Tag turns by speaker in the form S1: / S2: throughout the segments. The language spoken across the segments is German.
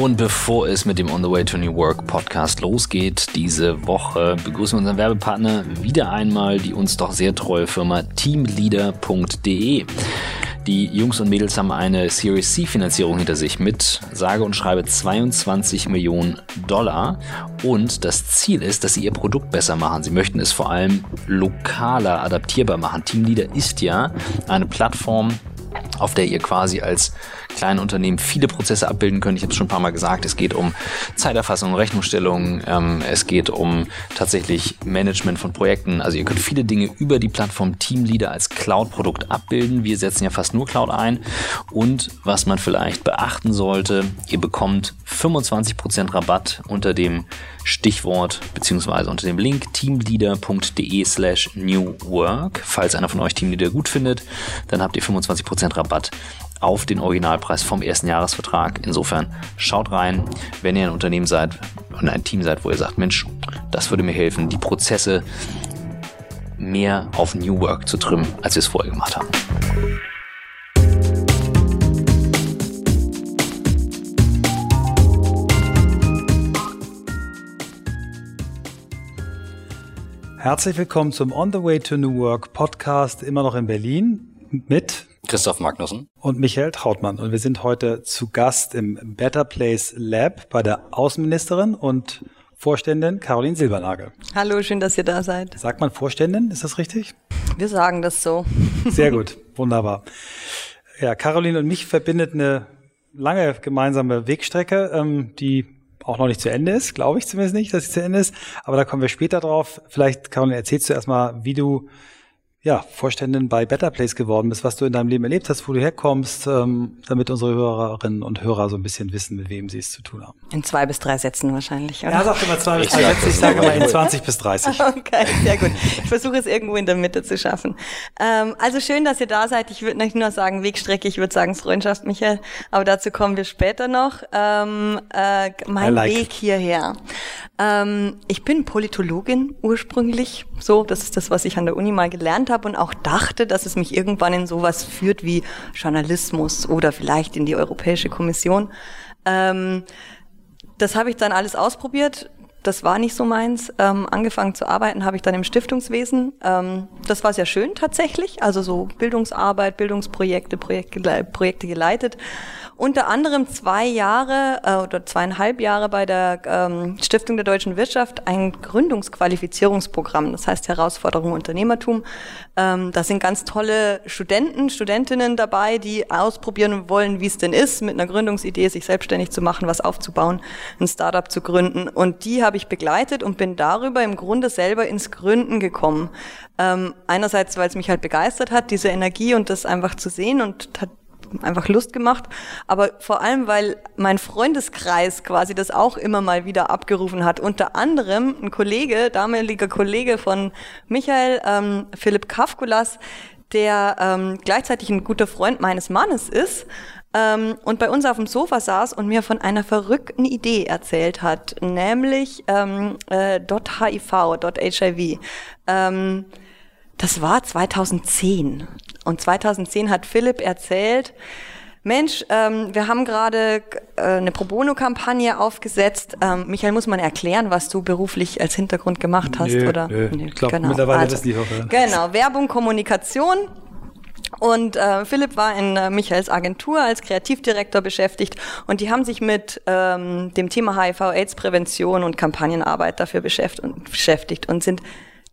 S1: Und bevor es mit dem On the Way to New Work Podcast losgeht, diese Woche begrüßen wir unseren Werbepartner wieder einmal, die uns doch sehr treue Firma teamleader.de. Die Jungs und Mädels haben eine Series C Finanzierung hinter sich mit sage und schreibe 22 Millionen Dollar. Und das Ziel ist, dass sie ihr Produkt besser machen. Sie möchten es vor allem lokaler adaptierbar machen. Teamleader ist ja eine Plattform, auf der ihr quasi als kleine Unternehmen viele Prozesse abbilden können. Ich habe es schon ein paar Mal gesagt, es geht um Zeiterfassung, Rechnungsstellung, ähm, es geht um tatsächlich Management von Projekten. Also ihr könnt viele Dinge über die Plattform Teamleader als Cloud-Produkt abbilden. Wir setzen ja fast nur Cloud ein. Und was man vielleicht beachten sollte, ihr bekommt 25% Rabatt unter dem Stichwort beziehungsweise unter dem Link teamleader.de slash new work. Falls einer von euch Teamleader gut findet, dann habt ihr 25% Rabatt auf den Originalpreis vom ersten Jahresvertrag. Insofern schaut rein, wenn ihr ein Unternehmen seid und ein Team seid, wo ihr sagt, Mensch, das würde mir helfen, die Prozesse mehr auf New Work zu trimmen, als wir es vorher gemacht haben.
S2: Herzlich willkommen zum On the Way to New Work Podcast, immer noch in Berlin mit
S1: Christoph Magnussen
S2: und Michael Trautmann. Und wir sind heute zu Gast im Better Place Lab bei der Außenministerin und Vorständin Caroline Silbernagel.
S3: Hallo, schön, dass ihr da seid.
S2: Sagt man Vorständin, ist das richtig?
S3: Wir sagen das so.
S2: Sehr gut, wunderbar. Ja, Caroline und mich verbindet eine lange gemeinsame Wegstrecke, ähm, die auch noch nicht zu Ende ist, glaube ich zumindest nicht, dass sie zu Ende ist. Aber da kommen wir später drauf. Vielleicht, Caroline, erzählst du erstmal, wie du ja, Vorständin bei Better Place geworden bist, was du in deinem Leben erlebt hast, wo du herkommst, ähm, damit unsere Hörerinnen und Hörer so ein bisschen wissen, mit wem sie es zu tun haben.
S3: In zwei bis drei Sätzen wahrscheinlich,
S2: oder? Ja, sagt immer zwei bis drei Sätze, ich sage immer in 20 bis 30.
S3: Okay, sehr gut. Ich versuche es irgendwo in der Mitte zu schaffen. Ähm, also schön, dass ihr da seid. Ich würde nicht nur sagen Wegstrecke, ich würde sagen Freundschaft, Michael, aber dazu kommen wir später noch. Ähm, äh, mein like. Weg hierher. Ähm, ich bin Politologin ursprünglich, so, das ist das, was ich an der Uni mal gelernt habe und auch dachte, dass es mich irgendwann in sowas führt wie Journalismus oder vielleicht in die Europäische Kommission. Ähm, das habe ich dann alles ausprobiert. Das war nicht so meins. Ähm, angefangen zu arbeiten habe ich dann im Stiftungswesen. Ähm, das war sehr schön tatsächlich. Also so Bildungsarbeit, Bildungsprojekte, Projekt, Projekte geleitet unter anderem zwei Jahre äh, oder zweieinhalb Jahre bei der ähm, Stiftung der deutschen Wirtschaft ein Gründungsqualifizierungsprogramm, das heißt Herausforderung Unternehmertum. Ähm, da sind ganz tolle Studenten, Studentinnen dabei, die ausprobieren wollen, wie es denn ist, mit einer Gründungsidee sich selbstständig zu machen, was aufzubauen, ein Startup zu gründen. Und die habe ich begleitet und bin darüber im Grunde selber ins Gründen gekommen. Ähm, einerseits, weil es mich halt begeistert hat, diese Energie und das einfach zu sehen und hat einfach Lust gemacht, aber vor allem, weil mein Freundeskreis quasi das auch immer mal wieder abgerufen hat. Unter anderem ein Kollege, damaliger Kollege von Michael, ähm, Philipp Kafkulas, der ähm, gleichzeitig ein guter Freund meines Mannes ist ähm, und bei uns auf dem Sofa saß und mir von einer verrückten Idee erzählt hat, nämlich ähm, äh, .hiv, .hiv. Ähm, das war 2010. Und 2010 hat Philipp erzählt, Mensch, ähm, wir haben gerade äh, eine Pro Bono-Kampagne aufgesetzt. Ähm, Michael, muss man erklären, was du beruflich als Hintergrund gemacht hast?
S2: Nö,
S3: oder?
S2: Nö. Ich glaube, genau. mittlerweile also, das die Woche.
S3: Genau, Werbung, Kommunikation. Und äh, Philipp war in äh, Michaels Agentur als Kreativdirektor beschäftigt und die haben sich mit ähm, dem Thema HIV-Aids-Prävention und Kampagnenarbeit dafür beschäftigt und sind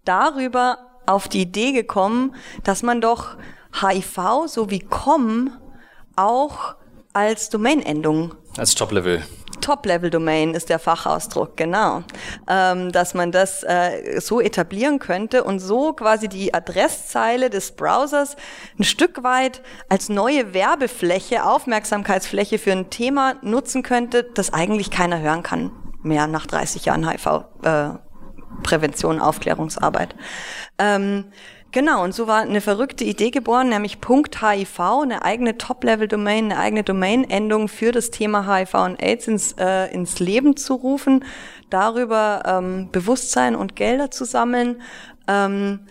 S3: darüber auf die Idee gekommen, dass man doch HIV sowie com auch als Domainendung.
S1: Als Top-Level.
S3: Top-Level-Domain ist der Fachausdruck, genau. Ähm, dass man das äh, so etablieren könnte und so quasi die Adresszeile des Browsers ein Stück weit als neue Werbefläche, Aufmerksamkeitsfläche für ein Thema nutzen könnte, das eigentlich keiner hören kann mehr nach 30 Jahren HIV-Prävention, äh, Aufklärungsarbeit. Ähm, Genau, und so war eine verrückte Idee geboren, nämlich .hiv, eine eigene Top-Level-Domain, eine eigene Domain-Endung für das Thema HIV und AIDS ins, äh, ins Leben zu rufen, darüber ähm, Bewusstsein und Gelder zu sammeln. Ähm,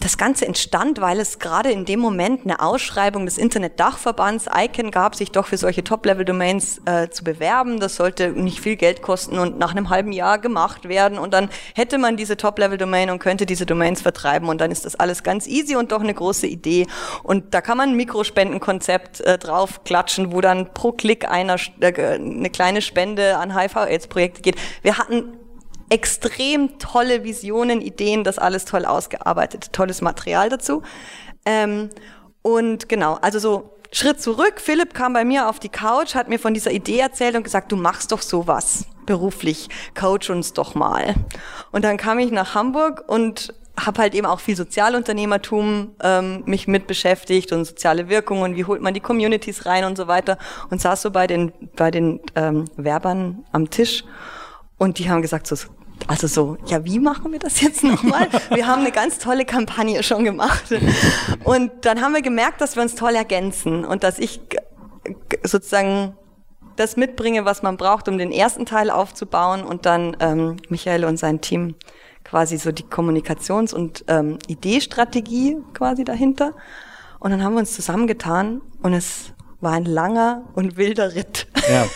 S3: das Ganze entstand, weil es gerade in dem Moment eine Ausschreibung des Internet-Dachverbands ICANN gab, sich doch für solche Top-Level-Domains äh, zu bewerben. Das sollte nicht viel Geld kosten und nach einem halben Jahr gemacht werden. Und dann hätte man diese Top-Level-Domain und könnte diese Domains vertreiben. Und dann ist das alles ganz easy und doch eine große Idee. Und da kann man ein Mikrospendenkonzept äh, drauf wo dann pro Klick einer äh, eine kleine Spende an HIV-AIDS-Projekte geht. Wir hatten extrem tolle Visionen, Ideen, das alles toll ausgearbeitet, tolles Material dazu. Ähm, und genau, also so Schritt zurück. Philipp kam bei mir auf die Couch, hat mir von dieser Idee erzählt und gesagt, du machst doch sowas beruflich, coach uns doch mal. Und dann kam ich nach Hamburg und habe halt eben auch viel Sozialunternehmertum ähm, mich mit beschäftigt und soziale Wirkungen, wie holt man die Communities rein und so weiter und saß so bei den bei den ähm, Werbern am Tisch und die haben gesagt so also so, ja, wie machen wir das jetzt nochmal? wir haben eine ganz tolle Kampagne schon gemacht. Und dann haben wir gemerkt, dass wir uns toll ergänzen und dass ich sozusagen das mitbringe, was man braucht, um den ersten Teil aufzubauen und dann ähm, Michael und sein Team quasi so die Kommunikations- und ähm, Ideestrategie quasi dahinter. Und dann haben wir uns zusammengetan und es war ein langer und wilder Ritt. Ja.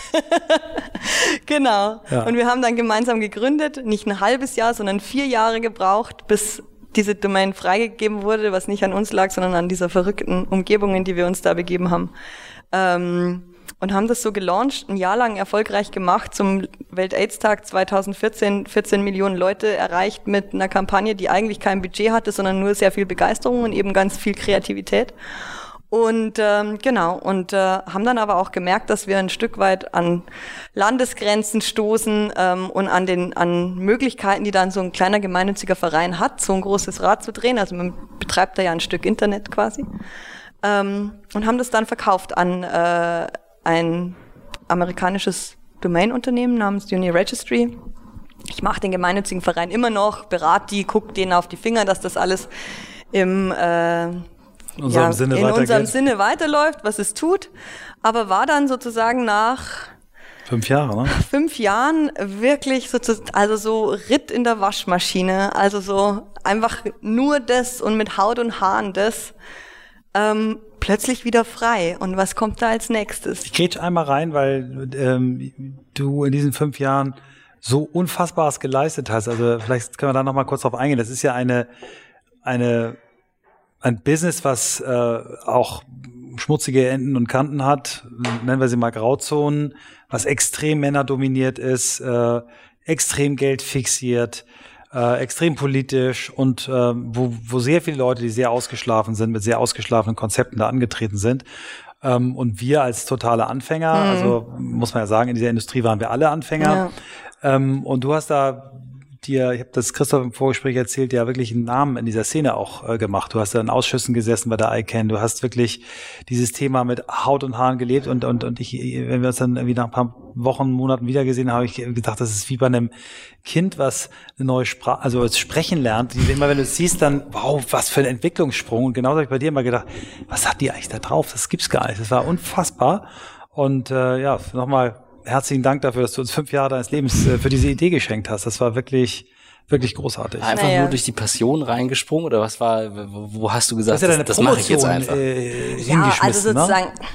S3: genau. Ja. Und wir haben dann gemeinsam gegründet, nicht ein halbes Jahr, sondern vier Jahre gebraucht, bis diese Domain freigegeben wurde, was nicht an uns lag, sondern an dieser verrückten Umgebung, in die wir uns da begeben haben. Ähm, und haben das so gelauncht, ein Jahr lang erfolgreich gemacht, zum Welt-AIDS-Tag 2014 14 Millionen Leute erreicht mit einer Kampagne, die eigentlich kein Budget hatte, sondern nur sehr viel Begeisterung und eben ganz viel Kreativität. Und ähm, genau, und äh, haben dann aber auch gemerkt, dass wir ein Stück weit an Landesgrenzen stoßen ähm, und an den an Möglichkeiten, die dann so ein kleiner gemeinnütziger Verein hat, so ein großes Rad zu drehen. Also man betreibt da ja ein Stück Internet quasi. Ähm, und haben das dann verkauft an äh, ein amerikanisches Domain-Unternehmen namens Uni Registry. Ich mache den gemeinnützigen Verein immer noch, berate die, gucke denen auf die Finger, dass das alles im äh, in unserem, ja, Sinne, in unserem Sinne weiterläuft, was es tut, aber war dann sozusagen nach
S2: Fünf Jahre, ne?
S3: Fünf Jahren wirklich so, also so Ritt in der Waschmaschine, also so einfach nur das und mit Haut und Haaren das, ähm, plötzlich wieder frei. Und was kommt da als nächstes?
S2: Ich grätsch einmal rein, weil ähm, du in diesen fünf Jahren so Unfassbares geleistet hast. Also vielleicht können wir da noch mal kurz drauf eingehen. Das ist ja eine, eine ein Business, was äh, auch schmutzige Enden und Kanten hat, nennen wir sie mal Grauzonen, was extrem männerdominiert ist, äh, extrem Geld fixiert, äh, extrem politisch und äh, wo, wo sehr viele Leute, die sehr ausgeschlafen sind, mit sehr ausgeschlafenen Konzepten da angetreten sind. Ähm, und wir als totale Anfänger, mhm. also muss man ja sagen, in dieser Industrie waren wir alle Anfänger. Ja. Ähm, und du hast da dir, ich habe das Christoph im Vorgespräch erzählt, ja wirklich einen Namen in dieser Szene auch äh, gemacht. Du hast ja in Ausschüssen gesessen bei der ICANN, du hast wirklich dieses Thema mit Haut und Haaren gelebt und, und, und ich, wenn wir uns dann irgendwie nach ein paar Wochen, Monaten wiedergesehen haben, habe ich gedacht, das ist wie bei einem Kind, was eine neue Sprache, also als sprechen lernt. Immer wenn du es siehst, dann, wow, was für ein Entwicklungssprung. Und genauso habe ich bei dir immer gedacht, was hat die eigentlich da drauf? Das gibt's gar nicht. Das war unfassbar. Und äh, ja, nochmal herzlichen Dank dafür, dass du uns fünf Jahre deines Lebens äh, für diese Idee geschenkt hast. Das war wirklich wirklich großartig.
S1: Einfach naja. nur durch die Passion reingesprungen oder was war, wo hast du gesagt, das, ja das, das mache ich jetzt einfach? Äh,
S3: ja, also ne? sozusagen, ne?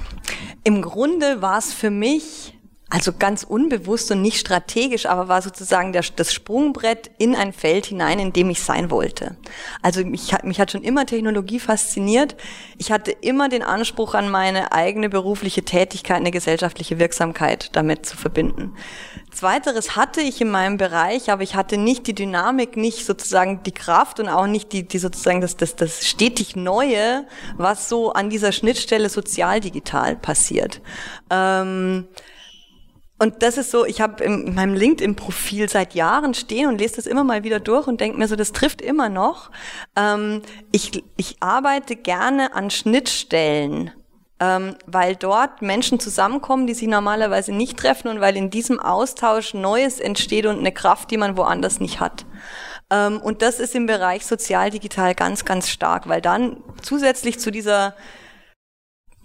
S3: im Grunde war es für mich also ganz unbewusst und nicht strategisch, aber war sozusagen der, das Sprungbrett in ein Feld hinein, in dem ich sein wollte. Also mich hat, mich hat schon immer Technologie fasziniert. Ich hatte immer den Anspruch an meine eigene berufliche Tätigkeit, eine gesellschaftliche Wirksamkeit damit zu verbinden. Zweiteres hatte ich in meinem Bereich, aber ich hatte nicht die Dynamik, nicht sozusagen die Kraft und auch nicht die, die sozusagen das, das, das stetig Neue, was so an dieser Schnittstelle sozial-digital passiert. Ähm, und das ist so, ich habe in meinem LinkedIn-Profil seit Jahren stehen und lese das immer mal wieder durch und denke mir so, das trifft immer noch. Ähm, ich, ich arbeite gerne an Schnittstellen, ähm, weil dort Menschen zusammenkommen, die sich normalerweise nicht treffen und weil in diesem Austausch Neues entsteht und eine Kraft, die man woanders nicht hat. Ähm, und das ist im Bereich sozial-digital ganz, ganz stark, weil dann zusätzlich zu dieser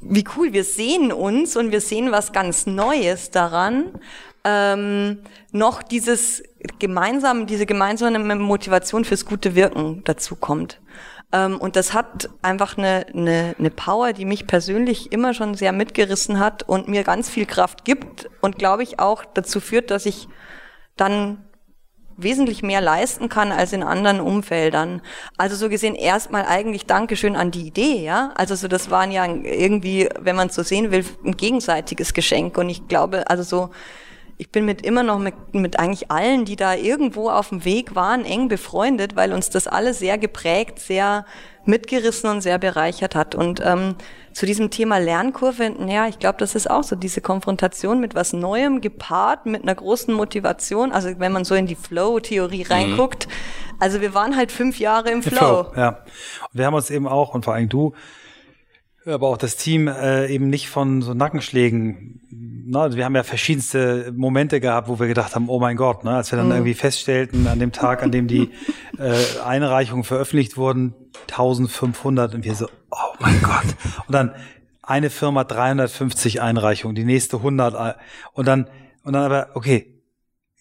S3: wie cool, wir sehen uns und wir sehen was ganz Neues daran, ähm, noch dieses gemeinsam, diese gemeinsame Motivation fürs gute Wirken dazu kommt. Ähm, und das hat einfach eine, eine, eine Power, die mich persönlich immer schon sehr mitgerissen hat und mir ganz viel Kraft gibt und glaube ich auch dazu führt, dass ich dann wesentlich mehr leisten kann als in anderen Umfeldern. Also so gesehen erstmal eigentlich Dankeschön an die Idee, ja. Also so das waren ja irgendwie, wenn man es so sehen will, ein gegenseitiges Geschenk und ich glaube, also so ich bin mit immer noch mit, mit eigentlich allen, die da irgendwo auf dem Weg waren, eng befreundet, weil uns das alles sehr geprägt, sehr mitgerissen und sehr bereichert hat. Und ähm, zu diesem Thema Lernkurve, naja, ich glaube, das ist auch so diese Konfrontation mit was Neuem gepaart, mit einer großen Motivation. Also wenn man so in die Flow-Theorie mhm. reinguckt, mhm. also wir waren halt fünf Jahre im Flow. Flow.
S2: Ja, und wir haben uns eben auch, und vor allem du, aber auch das Team äh, eben nicht von so Nackenschlägen. Ne? Also wir haben ja verschiedenste Momente gehabt, wo wir gedacht haben, oh mein Gott, ne? als wir dann mhm. irgendwie feststellten, an dem Tag, an dem die äh, Einreichungen veröffentlicht wurden, 1500 und wir so, oh mein Gott. Und dann eine Firma 350 Einreichungen, die nächste 100 äh, und dann und dann aber okay,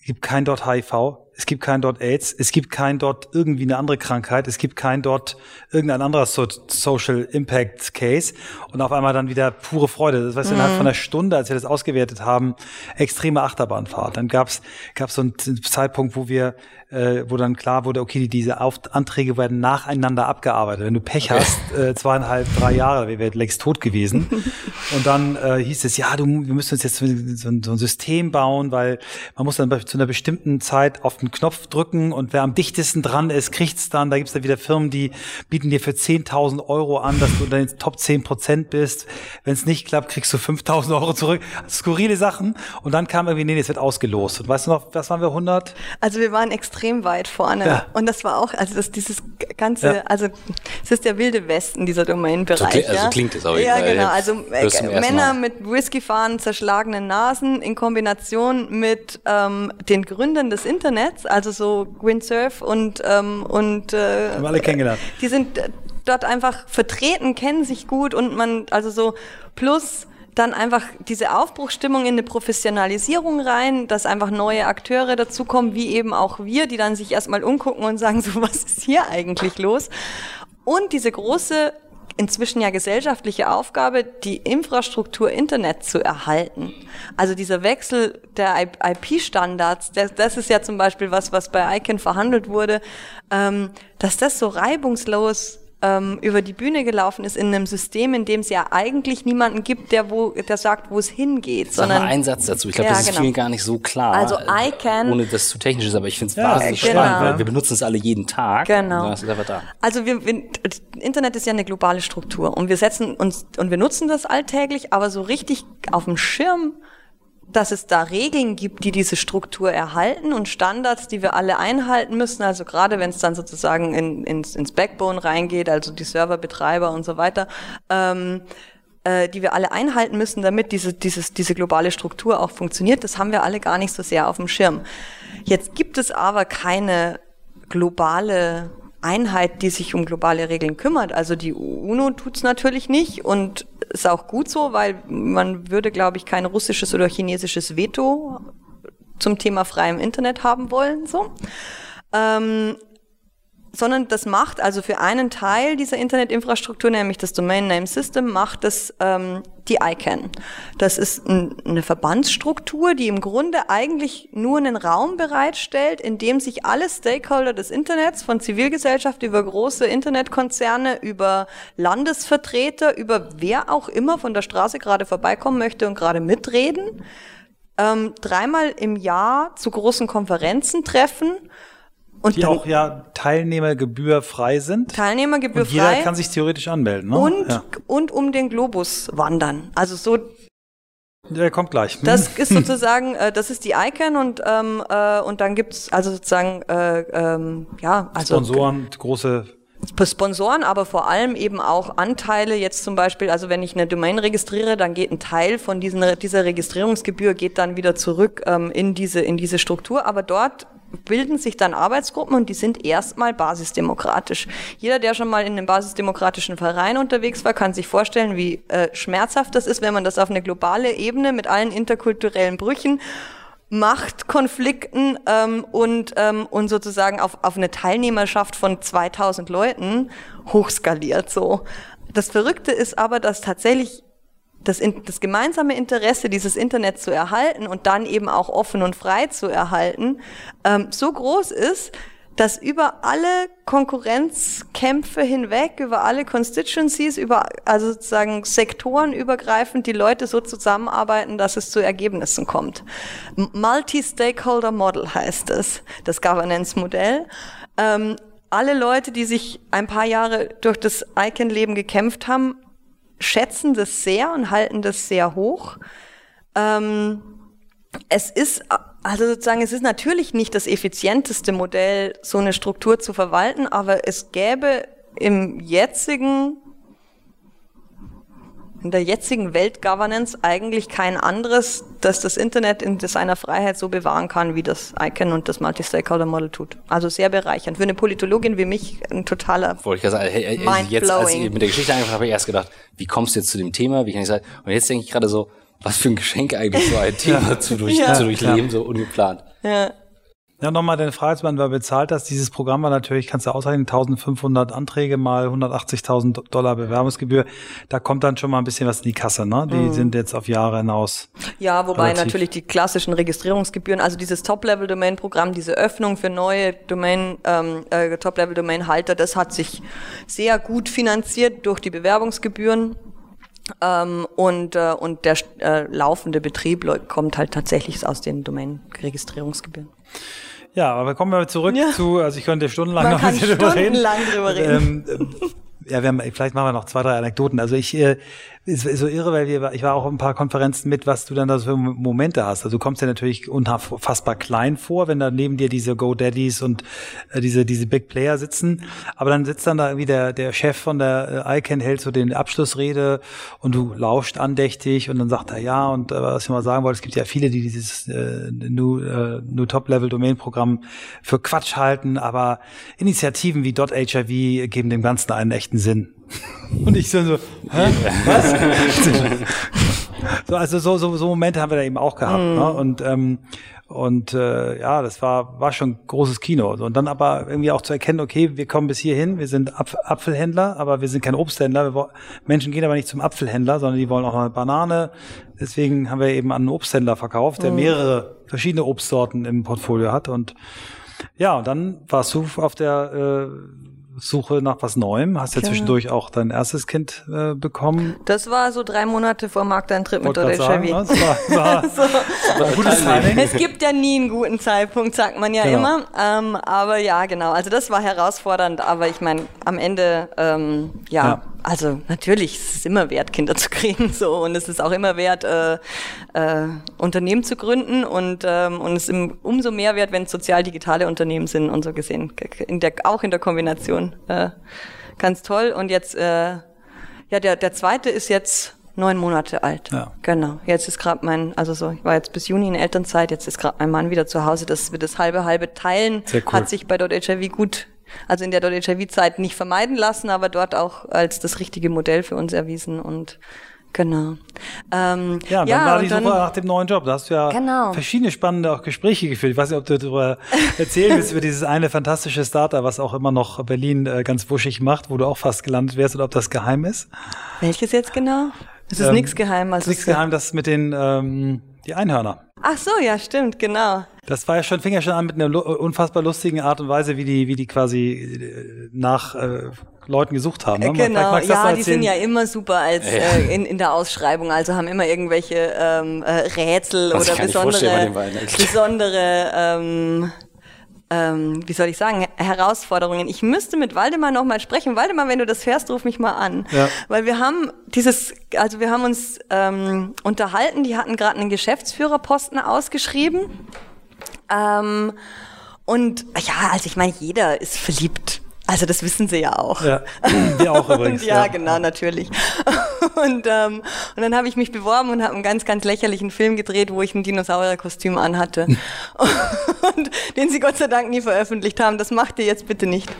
S2: gibt kein dort HIV, es gibt kein dort AIDS, es gibt kein dort irgendwie eine andere Krankheit, es gibt kein dort irgendein anderer so Social Impact Case und auf einmal dann wieder pure Freude. Das war mhm. innerhalb von einer Stunde, als wir das ausgewertet haben, extreme Achterbahnfahrt. Dann gab's gab's so einen Zeitpunkt, wo wir äh, wo dann klar wurde, okay, diese Auf Anträge werden nacheinander abgearbeitet. Wenn du Pech hast, äh, zweieinhalb, drei Jahre, wir wären längst tot gewesen. Und dann äh, hieß es, ja, du, wir müssen uns jetzt so ein, so ein System bauen, weil man muss dann zu einer bestimmten Zeit auf den Knopf drücken und wer am dichtesten dran ist, kriegt's dann. Da gibt's dann wieder Firmen, die bieten dir für 10.000 Euro an, dass du dann Top 10 Prozent bist. Wenn es nicht klappt, kriegst du 5.000 Euro zurück. Skurrile Sachen. Und dann kam irgendwie, nee, es wird ausgelost. Und weißt du noch, was waren wir, 100?
S3: Also wir waren extrem extrem weit vorne. Ja. Und das war auch, also das, dieses ganze, ja. also es ist der wilde Westen, dieser Domainbereich. So,
S1: kling, also klingt es auch.
S3: Ja, genau. Also äh, Männer mit Whisky fahren, zerschlagenen Nasen in Kombination mit ähm, den Gründern des Internets, also so Windsurf und ähm, und
S2: äh, Haben alle kennengelernt.
S3: Die sind dort einfach vertreten, kennen sich gut und man, also so plus dann einfach diese Aufbruchstimmung in eine Professionalisierung rein, dass einfach neue Akteure dazukommen, wie eben auch wir, die dann sich erstmal umgucken und sagen, so was ist hier eigentlich los? Und diese große inzwischen ja gesellschaftliche Aufgabe, die Infrastruktur Internet zu erhalten. Also dieser Wechsel der IP-Standards, das, das, ist ja zum Beispiel was, was bei ICANN verhandelt wurde, ähm, dass das so reibungslos ähm, über die Bühne gelaufen ist in einem System, in dem es ja eigentlich niemanden gibt, der wo der sagt, wo es hingeht.
S1: Sag sondern mal einen Satz dazu. Ich glaube, ja, das ist genau. vielen gar nicht so klar.
S3: Also I can,
S1: ohne dass es zu technisch ist, aber ich finde es ja, wahnsinnig genau. spannend, weil wir benutzen es alle jeden Tag.
S3: Genau. Also wir, wir, Internet ist ja eine globale Struktur und wir setzen uns und wir nutzen das alltäglich, aber so richtig auf dem Schirm dass es da Regeln gibt, die diese Struktur erhalten und Standards, die wir alle einhalten müssen. Also gerade wenn es dann sozusagen in, ins, ins Backbone reingeht, also die Serverbetreiber und so weiter, ähm, äh, die wir alle einhalten müssen, damit diese, dieses, diese globale Struktur auch funktioniert. Das haben wir alle gar nicht so sehr auf dem Schirm. Jetzt gibt es aber keine globale Einheit, die sich um globale Regeln kümmert. Also die UNO tut's natürlich nicht und ist auch gut so, weil man würde, glaube ich, kein russisches oder chinesisches Veto zum Thema freiem Internet haben wollen. So. Ähm, sondern das macht also für einen Teil dieser Internetinfrastruktur, nämlich das Domain Name System, macht das ähm, die ICANN. Das ist ein, eine Verbandsstruktur, die im Grunde eigentlich nur einen Raum bereitstellt, in dem sich alle Stakeholder des Internets, von Zivilgesellschaft über große Internetkonzerne, über Landesvertreter, über wer auch immer von der Straße gerade vorbeikommen möchte und gerade mitreden, ähm, dreimal im Jahr zu großen Konferenzen treffen
S2: und die dann, auch ja Teilnehmergebühr frei sind.
S3: Teilnehmergebühr
S2: frei. Jeder kann sich theoretisch anmelden. Ne?
S3: Und, ja. und um den Globus wandern. Also so.
S2: Der kommt gleich.
S3: Das ist sozusagen, äh, das ist die Icon und ähm, äh, und dann gibt's also sozusagen äh, ähm, ja also
S2: Sponsoren, große
S3: Sponsoren, aber vor allem eben auch Anteile. Jetzt zum Beispiel, also wenn ich eine Domain registriere, dann geht ein Teil von diesen, dieser Registrierungsgebühr geht dann wieder zurück ähm, in diese in diese Struktur. Aber dort bilden sich dann Arbeitsgruppen und die sind erstmal basisdemokratisch. Jeder, der schon mal in einem basisdemokratischen Verein unterwegs war, kann sich vorstellen, wie äh, schmerzhaft das ist, wenn man das auf eine globale Ebene mit allen interkulturellen Brüchen Machtkonflikten ähm, und, ähm, und sozusagen auf, auf eine Teilnehmerschaft von 2000 Leuten hochskaliert. So. Das Verrückte ist aber, dass tatsächlich das, das gemeinsame Interesse, dieses Internet zu erhalten und dann eben auch offen und frei zu erhalten, ähm, so groß ist, dass über alle Konkurrenzkämpfe hinweg, über alle Constituencies, über also sozusagen Sektoren übergreifend die Leute so zusammenarbeiten, dass es zu Ergebnissen kommt. Multi-Stakeholder Model heißt es, das Governance-Modell. Ähm, alle Leute, die sich ein paar Jahre durch das Icon-Leben gekämpft haben, schätzen das sehr und halten das sehr hoch. Ähm, es ist also sozusagen, es ist natürlich nicht das effizienteste Modell, so eine Struktur zu verwalten, aber es gäbe im jetzigen, in der jetzigen Weltgovernance eigentlich kein anderes, das das Internet in seiner Freiheit so bewahren kann, wie das ICANN und das Multi-Stakeholder-Model tut. Also sehr bereichernd. Für eine Politologin wie mich ein totaler
S1: Wollte ich sagen, hey, jetzt, als ich mit der Geschichte angefangen habe, habe ich erst gedacht, wie kommst du jetzt zu dem Thema, wie kann ich sagen, und jetzt denke ich gerade so, was für ein Geschenk eigentlich so ein Thema ja. zu, durch, ja. zu durchleben, so ungeplant.
S2: Ja. Ja, nochmal deine Frage, wann wer bezahlt das? Dieses Programm war natürlich, kannst du ausrechnen, 1500 Anträge mal 180.000 Dollar Bewerbungsgebühr. Da kommt dann schon mal ein bisschen was in die Kasse, ne? Die mhm. sind jetzt auf Jahre hinaus.
S3: Ja, wobei relativ. natürlich die klassischen Registrierungsgebühren, also dieses Top-Level-Domain-Programm, diese Öffnung für neue Domain, ähm, äh, Top-Level-Domain-Halter, das hat sich sehr gut finanziert durch die Bewerbungsgebühren. Ähm, und, äh, und der äh, laufende Betrieb kommt halt tatsächlich aus den Domain-Registrierungsgebühren.
S2: Ja, aber kommen wir zurück ja. zu, also ich könnte stundenlang Man
S3: noch mit dir drüber reden. Drüber reden.
S2: Ähm, ja, wir haben, vielleicht machen wir noch zwei, drei Anekdoten. Also ich, äh, ist, ist so irre, weil wir, ich war auch auf ein paar Konferenzen mit, was du dann da so für Momente hast. Also du kommst ja natürlich unfassbar klein vor, wenn da neben dir diese GoDaddies und äh, diese, diese Big Player sitzen. Aber dann sitzt dann da irgendwie der, der Chef von der äh, ICANN, hält so den Abschlussrede und du lauscht andächtig und dann sagt er ja und äh, was ich mal sagen wollte, es gibt ja viele, die dieses äh, New, äh, New Top-Level-Domain-Programm für Quatsch halten, aber Initiativen wie .hiv geben dem Ganzen einen echten Sinn. Und ich so, so hä? Was? so, also so, so, so Momente haben wir da eben auch gehabt. Mm. Ne? Und, ähm, und äh, ja, das war, war schon großes Kino. Und dann aber irgendwie auch zu erkennen, okay, wir kommen bis hierhin, wir sind Apf Apfelhändler, aber wir sind kein Obsthändler. Wir, Menschen gehen aber nicht zum Apfelhändler, sondern die wollen auch mal Banane. Deswegen haben wir eben an einen Obsthändler verkauft, der mm. mehrere verschiedene Obstsorten im Portfolio hat. Und ja, und dann warst du auf der äh, Suche nach was Neuem. Hast ja genau. zwischendurch auch dein erstes Kind äh, bekommen.
S3: Das war so drei Monate vor Markteintritt mit der Chevy.
S2: Das war, war, so. war gutes
S3: Timing. Es gibt ja nie einen guten Zeitpunkt, sagt man ja genau. immer. Ähm, aber ja, genau. Also das war herausfordernd. Aber ich meine, am Ende, ähm, ja, ja, also natürlich ist es immer wert, Kinder zu kriegen, so und es ist auch immer wert, äh, äh, Unternehmen zu gründen und ähm, und es ist umso mehr wert, wenn es sozial-digitale Unternehmen sind und so gesehen, in der, auch in der Kombination äh, ganz toll. Und jetzt, äh, ja, der der zweite ist jetzt neun Monate alt. Ja. Genau. Jetzt ist gerade mein, also so, ich war jetzt bis Juni in Elternzeit, jetzt ist gerade mein Mann wieder zu Hause. Das wird das halbe halbe teilen. Cool. Hat sich bei dort HIV gut also in der HIV-Zeit nicht vermeiden lassen, aber dort auch als das richtige Modell für uns erwiesen und Genau.
S2: Ähm, ja, dann ja, war die Suche nach dem neuen Job. Da hast du ja genau. verschiedene spannende auch Gespräche geführt. Ich weiß nicht, ob du darüber erzählen willst, über dieses eine fantastische Startup, was auch immer noch Berlin äh, ganz wuschig macht, wo du auch fast gelandet wärst oder ob das geheim ist.
S3: Welches jetzt genau? Es ist ähm, nichts geheim.
S2: Also nichts geheim, das mit den ähm, die Einhörner.
S3: Ach so, ja, stimmt, genau.
S2: Das war ja schon, fing ja schon an mit einer unfassbar lustigen Art und Weise, wie die, wie die quasi äh, nach äh, Leuten gesucht haben. Ne?
S3: Genau, ja, die sind ja immer super als ja. äh, in, in der Ausschreibung, also haben immer irgendwelche ähm, äh, Rätsel Was oder besondere, besondere ähm, ähm, wie soll ich sagen, Herausforderungen. Ich müsste mit Waldemar nochmal sprechen. Waldemar, wenn du das fährst, ruf mich mal an. Ja. Weil wir haben dieses, also wir haben uns ähm, unterhalten, die hatten gerade einen Geschäftsführerposten ausgeschrieben. Ähm, und ja, also ich meine, jeder ist verliebt also das wissen sie ja auch. Ja,
S2: wir auch übrigens.
S3: ja, ja, genau, natürlich. Und, ähm, und dann habe ich mich beworben und habe einen ganz, ganz lächerlichen Film gedreht, wo ich ein Dinosaurierkostüm anhatte. und den sie Gott sei Dank nie veröffentlicht haben. Das macht ihr jetzt bitte nicht.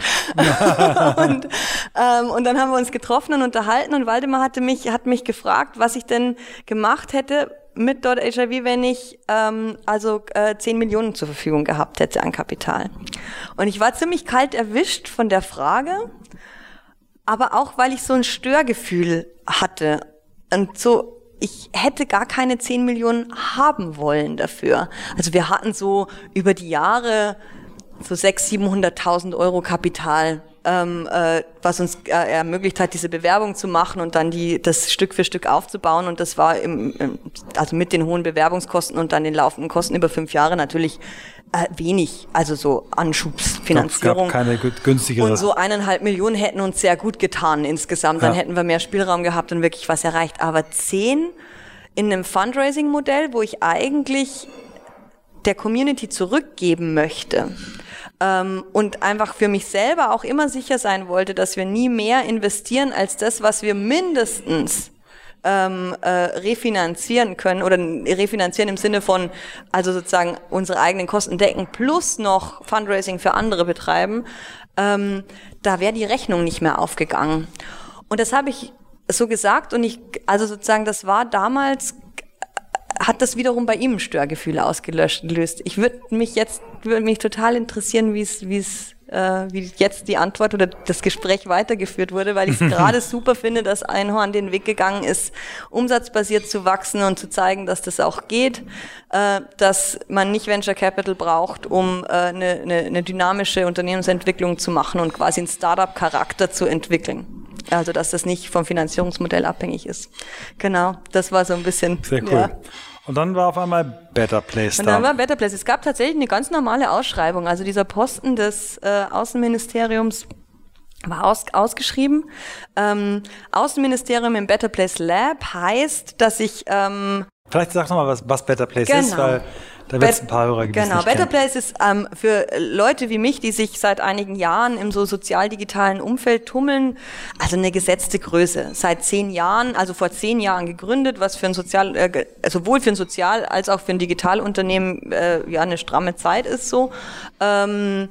S3: und, ähm, und dann haben wir uns getroffen und unterhalten und Waldemar hatte mich, hat mich gefragt, was ich denn gemacht hätte, mit dort HIV, wenn ich ähm, also äh, 10 Millionen zur Verfügung gehabt hätte an Kapital. Und ich war ziemlich kalt erwischt von der Frage, aber auch weil ich so ein Störgefühl hatte und so ich hätte gar keine 10 Millionen haben wollen dafür. Also wir hatten so über die Jahre so 600.000, 700.000 Euro Kapital ähm, äh, was uns äh, ermöglicht hat, diese Bewerbung zu machen und dann die das Stück für Stück aufzubauen. Und das war im, im also mit den hohen Bewerbungskosten und dann den laufenden Kosten über fünf Jahre natürlich äh, wenig, also so Anschubsfinanzierung.
S2: Es gab keine günstigere.
S3: Und so eineinhalb Millionen hätten uns sehr gut getan insgesamt. Dann ja. hätten wir mehr Spielraum gehabt und wirklich was erreicht. Aber zehn in einem Fundraising-Modell, wo ich eigentlich der Community zurückgeben möchte ähm, und einfach für mich selber auch immer sicher sein wollte, dass wir nie mehr investieren als das, was wir mindestens ähm, äh, refinanzieren können oder refinanzieren im Sinne von also sozusagen unsere eigenen Kosten decken plus noch Fundraising für andere betreiben, ähm, da wäre die Rechnung nicht mehr aufgegangen. Und das habe ich so gesagt und ich also sozusagen das war damals hat das wiederum bei ihm Störgefühle ausgelöst. Ich würde mich jetzt würde mich total interessieren, wie es wie es äh, wie jetzt die Antwort oder das Gespräch weitergeführt wurde, weil ich es gerade super finde, dass Einhorn den Weg gegangen ist, umsatzbasiert zu wachsen und zu zeigen, dass das auch geht, äh, dass man nicht Venture Capital braucht, um äh, eine, eine, eine dynamische Unternehmensentwicklung zu machen und quasi einen Startup-Charakter zu entwickeln. Also dass das nicht vom Finanzierungsmodell abhängig ist. Genau, das war so ein bisschen.
S2: Sehr cool. Ja. Und dann war auf einmal Better Place
S3: da. Und dann war Better Place. Es gab tatsächlich eine ganz normale Ausschreibung. Also dieser Posten des äh, Außenministeriums war aus, ausgeschrieben. Ähm, Außenministerium im Better Place Lab heißt, dass ich ähm,
S2: Vielleicht sag noch mal, was, was Better Place genau. ist, weil da wird es ein paar Hörer
S3: Genau,
S2: nicht
S3: Better Place ist ähm, für Leute wie mich, die sich seit einigen Jahren im so sozial-digitalen Umfeld tummeln, also eine gesetzte Größe. Seit zehn Jahren, also vor zehn Jahren gegründet, was für ein Sozial, äh, sowohl für ein Sozial- als auch für ein Digitalunternehmen äh, ja eine stramme Zeit ist so. Ähm,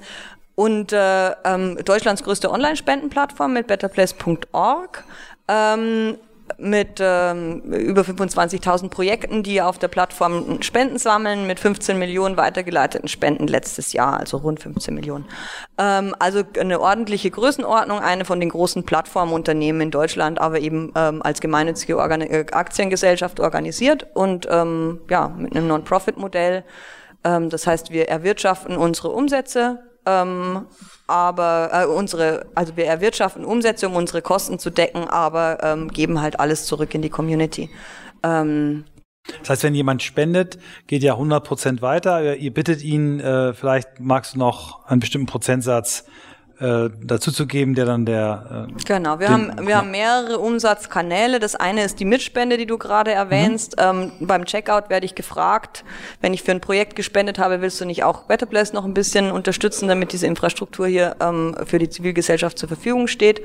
S3: und äh, ähm, Deutschlands größte Online-Spendenplattform mit betterplace.org. Ähm, mit ähm, über 25.000 Projekten, die auf der Plattform Spenden sammeln, mit 15 Millionen weitergeleiteten Spenden letztes Jahr, also rund 15 Millionen. Ähm, also eine ordentliche Größenordnung, eine von den großen Plattformunternehmen in Deutschland, aber eben ähm, als gemeinnützige Organ äh, Aktiengesellschaft organisiert und ähm, ja mit einem Non-Profit-Modell. Ähm, das heißt, wir erwirtschaften unsere Umsätze ähm, aber äh, unsere, also wir erwirtschaften Umsätze, um unsere Kosten zu decken, aber ähm, geben halt alles zurück in die Community. Ähm,
S2: das heißt, wenn jemand spendet, geht ja 100 Prozent weiter. Ihr bittet ihn, äh, vielleicht magst du noch einen bestimmten Prozentsatz äh, dazu zu geben, der dann der.
S3: Äh, genau, wir haben wir haben mehrere Umsatzkanäle. Das eine ist die Mitspende, die du gerade erwähnst. Mhm. Ähm, beim Checkout werde ich gefragt, wenn ich für ein Projekt gespendet habe, willst du nicht auch Better Place noch ein bisschen unterstützen, damit diese Infrastruktur hier ähm, für die Zivilgesellschaft zur Verfügung steht.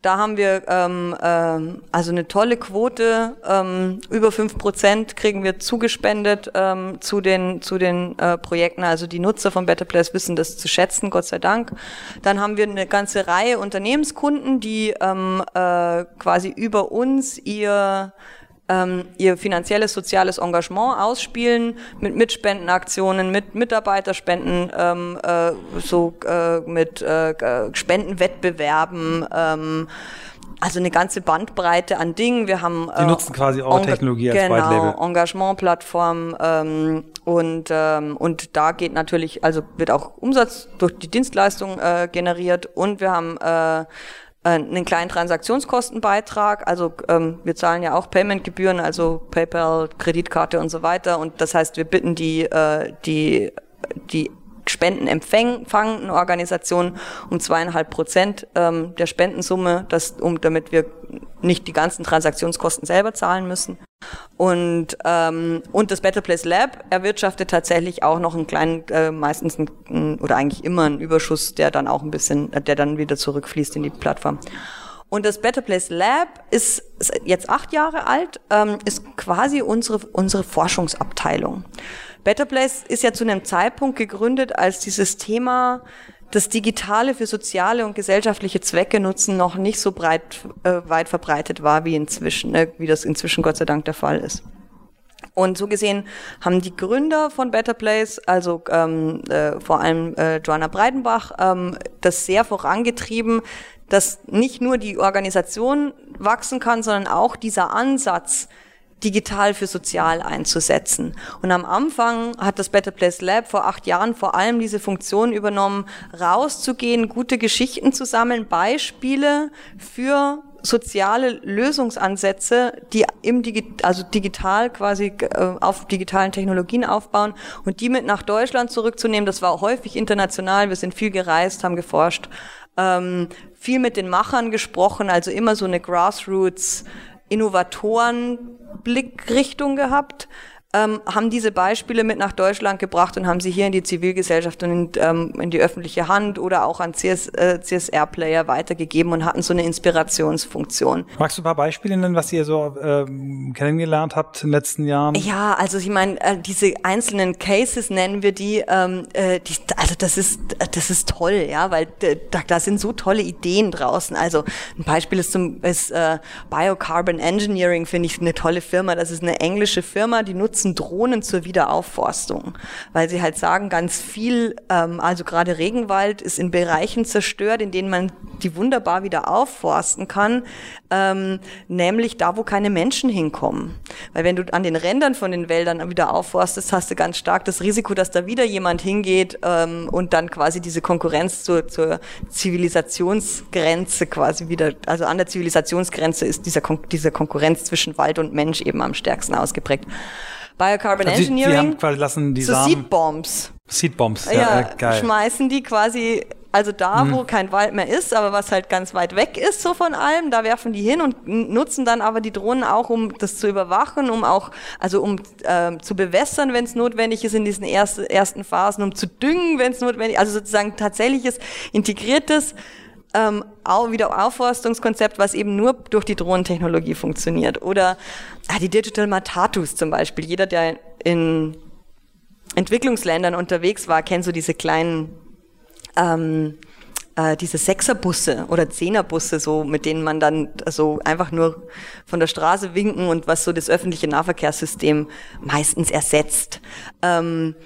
S3: Da haben wir ähm, ähm, also eine tolle Quote, ähm, über fünf Prozent kriegen wir zugespendet ähm, zu den zu den äh, Projekten. Also die Nutzer von Better Place wissen das zu schätzen, Gott sei Dank. Dann haben wir eine ganze Reihe Unternehmenskunden, die ähm, äh, quasi über uns ihr ähm, ihr finanzielles, soziales Engagement ausspielen mit Mitspendenaktionen, mit Mitarbeiterspenden, ähm, äh, so äh, mit äh, Spendenwettbewerben. Ähm, also eine ganze Bandbreite an Dingen. Wir haben
S2: die nutzen quasi auch Technologie als
S3: genau,
S2: White Label.
S3: Engagementplattform ähm, und ähm, und da geht natürlich also wird auch Umsatz durch die Dienstleistung äh, generiert und wir haben äh, äh, einen kleinen Transaktionskostenbeitrag. Also ähm, wir zahlen ja auch Paymentgebühren, also PayPal, Kreditkarte und so weiter. Und das heißt, wir bitten die, äh, die, die spendenempfangenden Organisationen um zweieinhalb Prozent ähm, der Spendensumme, das, um, damit wir nicht die ganzen Transaktionskosten selber zahlen müssen. Und, ähm, und das Better Place Lab erwirtschaftet tatsächlich auch noch einen kleinen, äh, meistens einen, oder eigentlich immer einen Überschuss, der dann auch ein bisschen, der dann wieder zurückfließt in die Plattform. Und das Better Place Lab ist jetzt acht Jahre alt, ähm, ist quasi unsere, unsere Forschungsabteilung. Better Place ist ja zu einem Zeitpunkt gegründet, als dieses Thema das Digitale für soziale und gesellschaftliche Zwecke nutzen noch nicht so breit, äh, weit verbreitet war wie inzwischen, äh, wie das inzwischen Gott sei Dank der Fall ist. Und so gesehen haben die Gründer von Better Place, also ähm, äh, vor allem äh, Joanna Breitenbach, ähm, das sehr vorangetrieben, dass nicht nur die Organisation wachsen kann, sondern auch dieser Ansatz, digital für sozial einzusetzen. Und am Anfang hat das Better Place Lab vor acht Jahren vor allem diese Funktion übernommen, rauszugehen, gute Geschichten zu sammeln, Beispiele für soziale Lösungsansätze, die im Digi also digital quasi äh, auf digitalen Technologien aufbauen und die mit nach Deutschland zurückzunehmen. Das war häufig international. Wir sind viel gereist, haben geforscht, ähm, viel mit den Machern gesprochen, also immer so eine Grassroots Innovatoren Blickrichtung gehabt ähm, haben diese Beispiele mit nach Deutschland gebracht und haben sie hier in die Zivilgesellschaft und in, ähm, in die öffentliche Hand oder auch an CS, äh, CSR-Player weitergegeben und hatten so eine Inspirationsfunktion.
S2: Magst du ein paar Beispiele nennen, was ihr so ähm, kennengelernt habt in den letzten Jahren?
S3: Ja, also ich meine, äh, diese einzelnen Cases nennen wir die, ähm, äh, die also das ist, das ist toll, ja, weil da, da sind so tolle Ideen draußen. Also ein Beispiel ist zum ist, äh, Biocarbon Engineering, finde ich eine tolle Firma. Das ist eine englische Firma, die nutzt nutzen Drohnen zur Wiederaufforstung, weil sie halt sagen, ganz viel, ähm, also gerade Regenwald ist in Bereichen zerstört, in denen man die wunderbar wieder aufforsten kann, ähm, nämlich da, wo keine Menschen hinkommen. Weil wenn du an den Rändern von den Wäldern wieder aufforstest, hast du ganz stark das Risiko, dass da wieder jemand hingeht ähm, und dann quasi diese Konkurrenz zur, zur Zivilisationsgrenze quasi wieder, also an der Zivilisationsgrenze ist dieser Kon diese Konkurrenz zwischen Wald und Mensch eben am stärksten ausgeprägt. Biocarbon also Engineering. Sie,
S2: haben quasi lassen die
S3: so
S2: Samen,
S3: Seedbombs.
S2: Seedbombs,
S3: ja, ja äh, geil. schmeißen die quasi also da, mhm. wo kein Wald mehr ist, aber was halt ganz weit weg ist so von allem, da werfen die hin und nutzen dann aber die Drohnen auch, um das zu überwachen, um auch, also um äh, zu bewässern, wenn es notwendig ist in diesen erste, ersten Phasen, um zu düngen, wenn es notwendig ist, also sozusagen tatsächliches integriertes ähm, auch wieder Aufforstungskonzept, was eben nur durch die Drohnentechnologie funktioniert. Oder ah, die Digital Matatus zum Beispiel. Jeder, der in Entwicklungsländern unterwegs war, kennt so diese kleinen ähm, äh, diese Sechserbusse oder Zehnerbusse, so mit denen man dann so einfach nur von der Straße winken und was so das öffentliche Nahverkehrssystem meistens ersetzt. Ähm,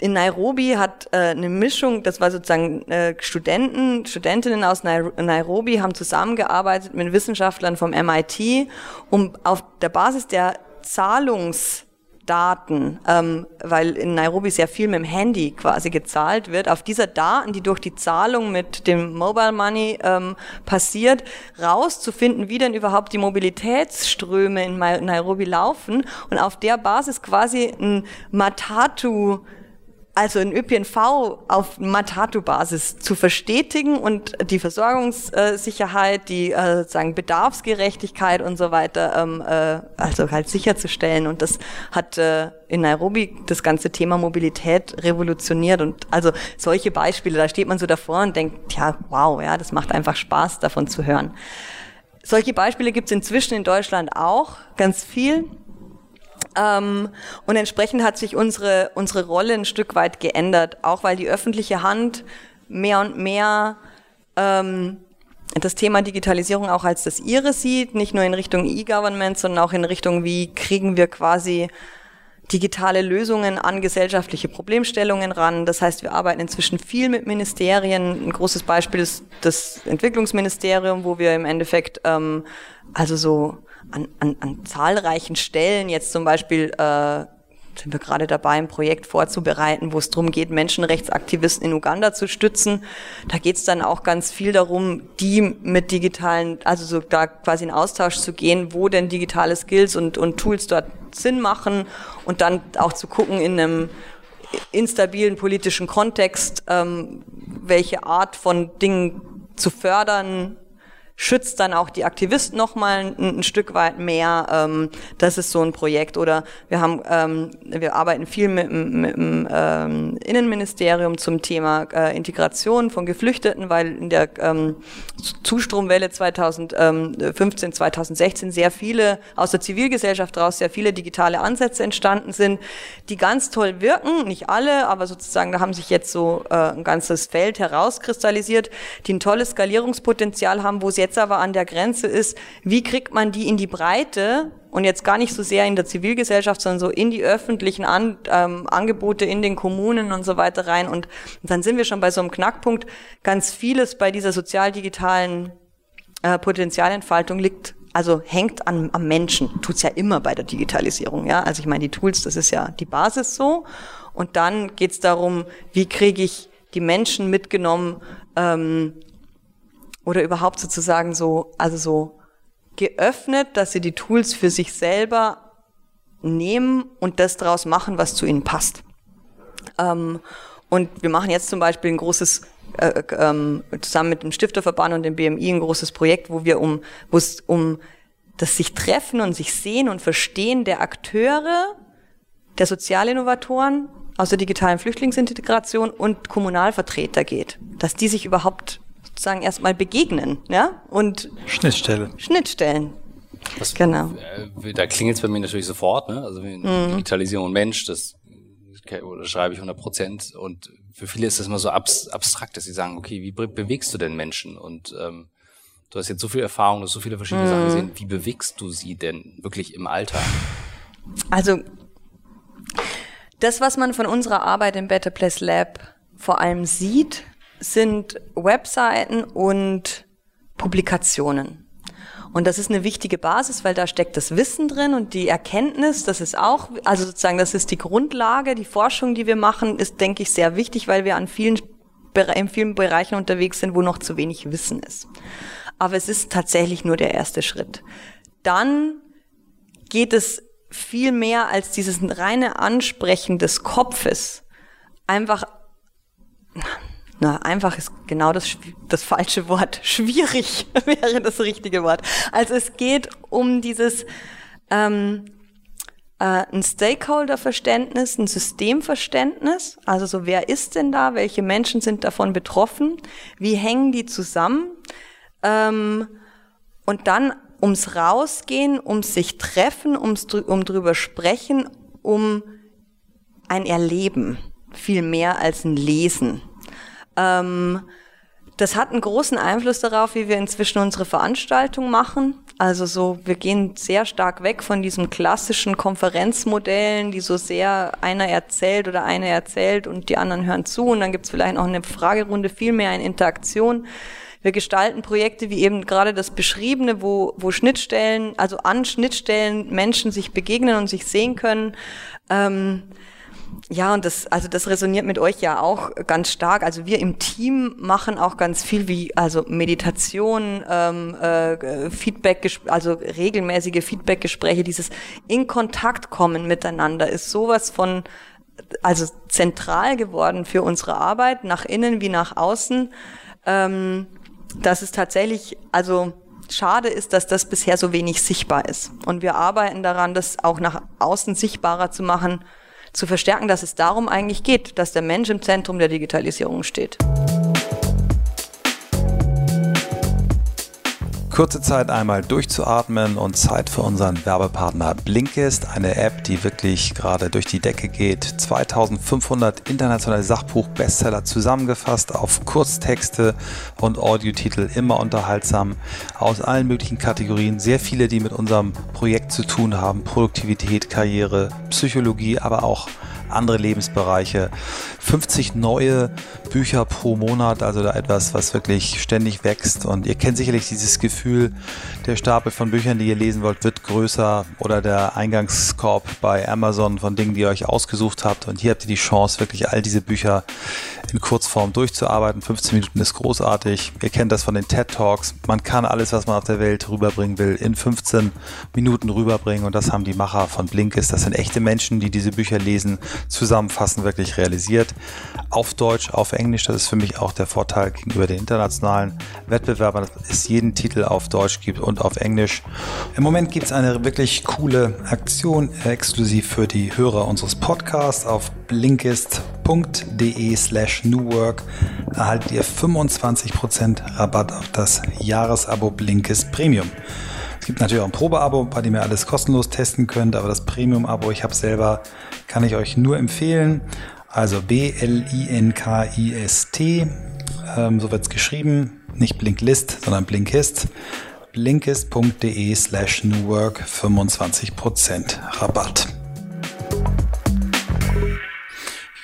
S3: in Nairobi hat äh, eine Mischung, das war sozusagen äh, Studenten, Studentinnen aus Nairobi haben zusammengearbeitet mit Wissenschaftlern vom MIT, um auf der Basis der Zahlungs Daten, ähm, weil in Nairobi sehr viel mit dem Handy quasi gezahlt wird, auf dieser Daten, die durch die Zahlung mit dem Mobile Money ähm, passiert, rauszufinden, wie denn überhaupt die Mobilitätsströme in Nairobi laufen und auf der Basis quasi ein Matatu also ein ÖPNV auf Matatu-Basis zu verstetigen und die Versorgungssicherheit, die äh, sozusagen Bedarfsgerechtigkeit und so weiter, ähm, äh, also halt sicherzustellen. Und das hat äh, in Nairobi das ganze Thema Mobilität revolutioniert. Und also solche Beispiele, da steht man so davor und denkt, ja, wow, ja, das macht einfach Spaß, davon zu hören. Solche Beispiele gibt es inzwischen in Deutschland auch ganz viel. Ähm, und entsprechend hat sich unsere, unsere Rolle ein Stück weit geändert, auch weil die öffentliche Hand mehr und mehr ähm, das Thema Digitalisierung auch als das ihre sieht, nicht nur in Richtung E-Government, sondern auch in Richtung, wie kriegen wir quasi digitale Lösungen an gesellschaftliche Problemstellungen ran. Das heißt, wir arbeiten inzwischen viel mit Ministerien. Ein großes Beispiel ist das Entwicklungsministerium, wo wir im Endeffekt ähm, also so an, an, an zahlreichen Stellen, jetzt zum Beispiel äh, sind wir gerade dabei, ein Projekt vorzubereiten, wo es darum geht, Menschenrechtsaktivisten in Uganda zu stützen. Da geht es dann auch ganz viel darum, die mit digitalen, also so da quasi in Austausch zu gehen, wo denn digitale Skills und, und Tools dort Sinn machen und dann auch zu gucken in einem instabilen politischen Kontext, ähm, welche Art von Dingen zu fördern schützt dann auch die Aktivisten noch mal ein, ein Stück weit mehr. Ähm, das ist so ein Projekt. Oder wir haben, ähm, wir arbeiten viel mit, mit dem ähm, Innenministerium zum Thema äh, Integration von Geflüchteten, weil in der ähm, Zustromwelle 2015, 2016 sehr viele aus der Zivilgesellschaft raus sehr viele digitale Ansätze entstanden sind, die ganz toll wirken. Nicht alle, aber sozusagen da haben sich jetzt so äh, ein ganzes Feld herauskristallisiert, die ein tolles Skalierungspotenzial haben, wo es jetzt jetzt aber an der Grenze ist, wie kriegt man die in die Breite und jetzt gar nicht so sehr in der Zivilgesellschaft, sondern so in die öffentlichen An ähm, Angebote in den Kommunen und so weiter rein. Und, dann sind wir schon bei so einem Knackpunkt. Ganz vieles bei dieser sozial-digitalen äh, Potenzialentfaltung liegt also hängt an, am Menschen, tut's ja immer bei der Digitalisierung. Ja? Also ich meine, die Tools, das ist ja die Basis so. Und dann geht's darum, wie kriege ich die Menschen mitgenommen ähm, oder überhaupt sozusagen so, also so geöffnet, dass sie die Tools für sich selber nehmen und das daraus machen, was zu ihnen passt. Ähm, und wir machen jetzt zum Beispiel ein großes äh, ähm, zusammen mit dem Stifterverband und dem BMI ein großes Projekt, wo wir um, wo es um das sich treffen und sich sehen und verstehen der Akteure, der Sozialinnovatoren aus der digitalen Flüchtlingsintegration und Kommunalvertreter geht, dass die sich überhaupt sozusagen erstmal begegnen, ja und
S2: Schnittstelle.
S3: Schnittstellen.
S4: Das, genau. Äh, da klingt es bei mir natürlich sofort, ne? Also mhm. Digitalisierung Mensch, das oder schreibe ich 100 Prozent und für viele ist das immer so abstrakt, dass sie sagen, okay, wie bewegst du denn Menschen? Und ähm, du hast jetzt so viel Erfahrung, du hast so viele verschiedene mhm. Sachen gesehen. Wie bewegst du sie denn wirklich im Alltag?
S3: Also das, was man von unserer Arbeit im Better Place Lab vor allem sieht, sind Webseiten und Publikationen. Und das ist eine wichtige Basis, weil da steckt das Wissen drin und die Erkenntnis, das ist auch, also sozusagen, das ist die Grundlage, die Forschung, die wir machen, ist, denke ich, sehr wichtig, weil wir an vielen, in vielen Bereichen unterwegs sind, wo noch zu wenig Wissen ist. Aber es ist tatsächlich nur der erste Schritt. Dann geht es viel mehr als dieses reine Ansprechen des Kopfes. Einfach, na, einfach ist genau das, das falsche Wort. Schwierig wäre das richtige Wort. Also es geht um dieses ähm, äh, ein Stakeholder-Verständnis, ein Systemverständnis. Also so, wer ist denn da? Welche Menschen sind davon betroffen? Wie hängen die zusammen? Ähm, und dann ums Rausgehen, ums sich treffen, ums um drüber sprechen, um ein Erleben viel mehr als ein Lesen. Ähm, das hat einen großen Einfluss darauf, wie wir inzwischen unsere Veranstaltung machen. Also so, wir gehen sehr stark weg von diesen klassischen Konferenzmodellen, die so sehr einer erzählt oder einer erzählt und die anderen hören zu und dann gibt es vielleicht noch eine Fragerunde, viel mehr in Interaktion. Wir gestalten Projekte wie eben gerade das beschriebene, wo, wo Schnittstellen, also an Schnittstellen Menschen sich begegnen und sich sehen können. Ähm, ja, und das, also das resoniert mit euch ja auch ganz stark. Also wir im Team machen auch ganz viel wie also Meditation, ähm, äh, Feedback, also regelmäßige Feedbackgespräche, dieses in Kontakt kommen miteinander ist sowas von also zentral geworden für unsere Arbeit, nach innen wie nach außen. Ähm, dass es tatsächlich, also schade ist, dass das bisher so wenig sichtbar ist. Und wir arbeiten daran, das auch nach außen sichtbarer zu machen zu verstärken, dass es darum eigentlich geht, dass der Mensch im Zentrum der Digitalisierung steht.
S2: Kurze Zeit einmal durchzuatmen und Zeit für unseren Werbepartner Blinkist, eine App, die wirklich gerade durch die Decke geht. 2500 internationale Sachbuch-Bestseller zusammengefasst auf Kurztexte und Audiotitel, immer unterhaltsam, aus allen möglichen Kategorien. Sehr viele, die mit unserem Projekt zu tun haben, Produktivität, Karriere, Psychologie, aber auch andere Lebensbereiche. 50 neue Bücher pro Monat, also da etwas, was wirklich ständig wächst. Und ihr kennt sicherlich dieses Gefühl, der Stapel von Büchern, die ihr lesen wollt, wird größer oder der Eingangskorb bei Amazon von Dingen, die ihr euch ausgesucht habt. Und hier habt ihr die Chance, wirklich all diese Bücher in Kurzform durchzuarbeiten. 15 Minuten ist großartig. Ihr kennt das von den TED Talks. Man kann alles, was man auf der Welt rüberbringen will, in 15 Minuten rüberbringen. Und das haben die Macher von Blinkist. Das sind echte Menschen, die diese Bücher lesen, zusammenfassen, wirklich realisiert. Auf Deutsch, auf Englisch. Das ist für mich auch der Vorteil gegenüber den internationalen Wettbewerbern, dass es jeden Titel auf Deutsch gibt und auf Englisch. Im Moment gibt es eine wirklich coole Aktion exklusiv für die Hörer unseres Podcasts auf blinkist.de slash newwork erhaltet ihr 25% Rabatt auf das Jahresabo Blinkist Premium. Es gibt natürlich auch ein Probeabo, bei dem ihr alles kostenlos testen könnt, aber das Premium-Abo, ich habe selber, kann ich euch nur empfehlen. Also B-L-I-N-K-I-S-T, ähm, so wird es geschrieben, nicht Blinklist, sondern Blinkist. blinkist.de slash newwork 25% Rabatt.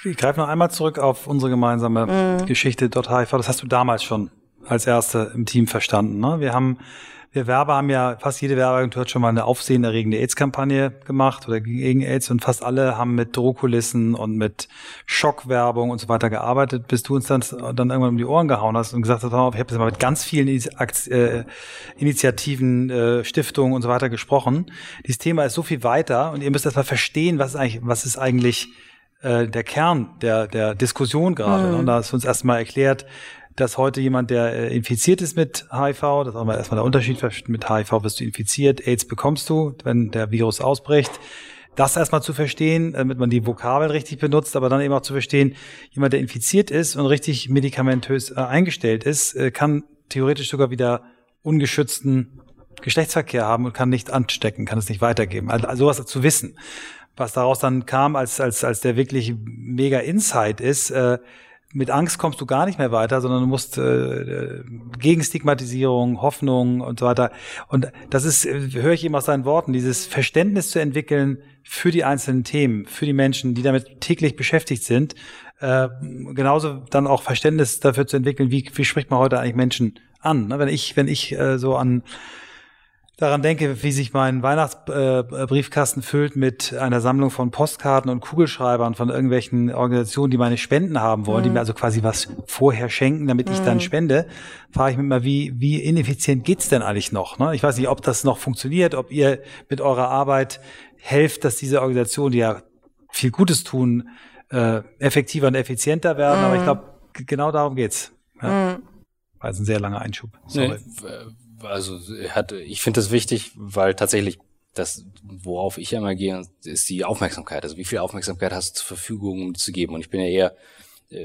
S2: Ich greife noch einmal zurück auf unsere gemeinsame mhm. Geschichte .hiv. Das hast du damals schon als Erste im Team verstanden. Ne? Wir haben wir Werber haben ja, fast jede Werbeagentur hat schon mal eine aufsehenerregende AIDS-Kampagne gemacht oder gegen AIDS und fast alle haben mit Drohkulissen und mit Schockwerbung und so weiter gearbeitet, bis du uns dann, dann irgendwann um die Ohren gehauen hast und gesagt hast, ich habe jetzt mal mit ganz vielen äh, Initiativen, äh, Stiftungen und so weiter gesprochen. Dieses Thema ist so viel weiter und ihr müsst erst mal verstehen, was ist eigentlich, was ist eigentlich äh, der Kern der, der Diskussion gerade. Mhm. Und da hast du uns erstmal erklärt, dass heute jemand, der äh, infiziert ist mit HIV, das ist auch mal erstmal der Unterschied, mit HIV wirst du infiziert, AIDS bekommst du, wenn der Virus ausbricht. Das erstmal zu verstehen, damit man die Vokabel richtig benutzt, aber dann eben auch zu verstehen, jemand, der infiziert ist und richtig medikamentös äh, eingestellt ist, äh, kann theoretisch sogar wieder ungeschützten Geschlechtsverkehr haben und kann nicht anstecken, kann es nicht weitergeben. Also, also sowas zu wissen. Was daraus dann kam, als, als, als der wirklich mega Insight ist, äh, mit Angst kommst du gar nicht mehr weiter, sondern du musst äh, gegen Stigmatisierung, Hoffnung und so weiter. Und das ist, äh, höre ich eben aus seinen Worten, dieses Verständnis zu entwickeln für die einzelnen Themen, für die Menschen, die damit täglich beschäftigt sind. Äh, genauso dann auch Verständnis dafür zu entwickeln, wie, wie spricht man heute eigentlich Menschen an. Ne? Wenn ich, wenn ich äh, so an daran denke, wie sich mein Weihnachtsbriefkasten füllt mit einer Sammlung von Postkarten und Kugelschreibern von irgendwelchen Organisationen, die meine Spenden haben wollen, mhm. die mir also quasi was vorher schenken, damit ich dann mhm. spende, frage ich mich mal, wie, wie ineffizient geht's denn eigentlich noch? Ne? Ich weiß nicht, ob das noch funktioniert, ob ihr mit eurer Arbeit helft, dass diese Organisationen, die ja viel Gutes tun, äh, effektiver und effizienter werden. Mhm. Aber ich glaube, genau darum geht's. Ja. Mhm. Also ein sehr langer Einschub. Sorry. Nee,
S4: also hat, ich finde das wichtig, weil tatsächlich das, worauf ich immer gehe, ist die Aufmerksamkeit. Also wie viel Aufmerksamkeit hast du zur Verfügung, um die zu geben? Und ich bin ja eher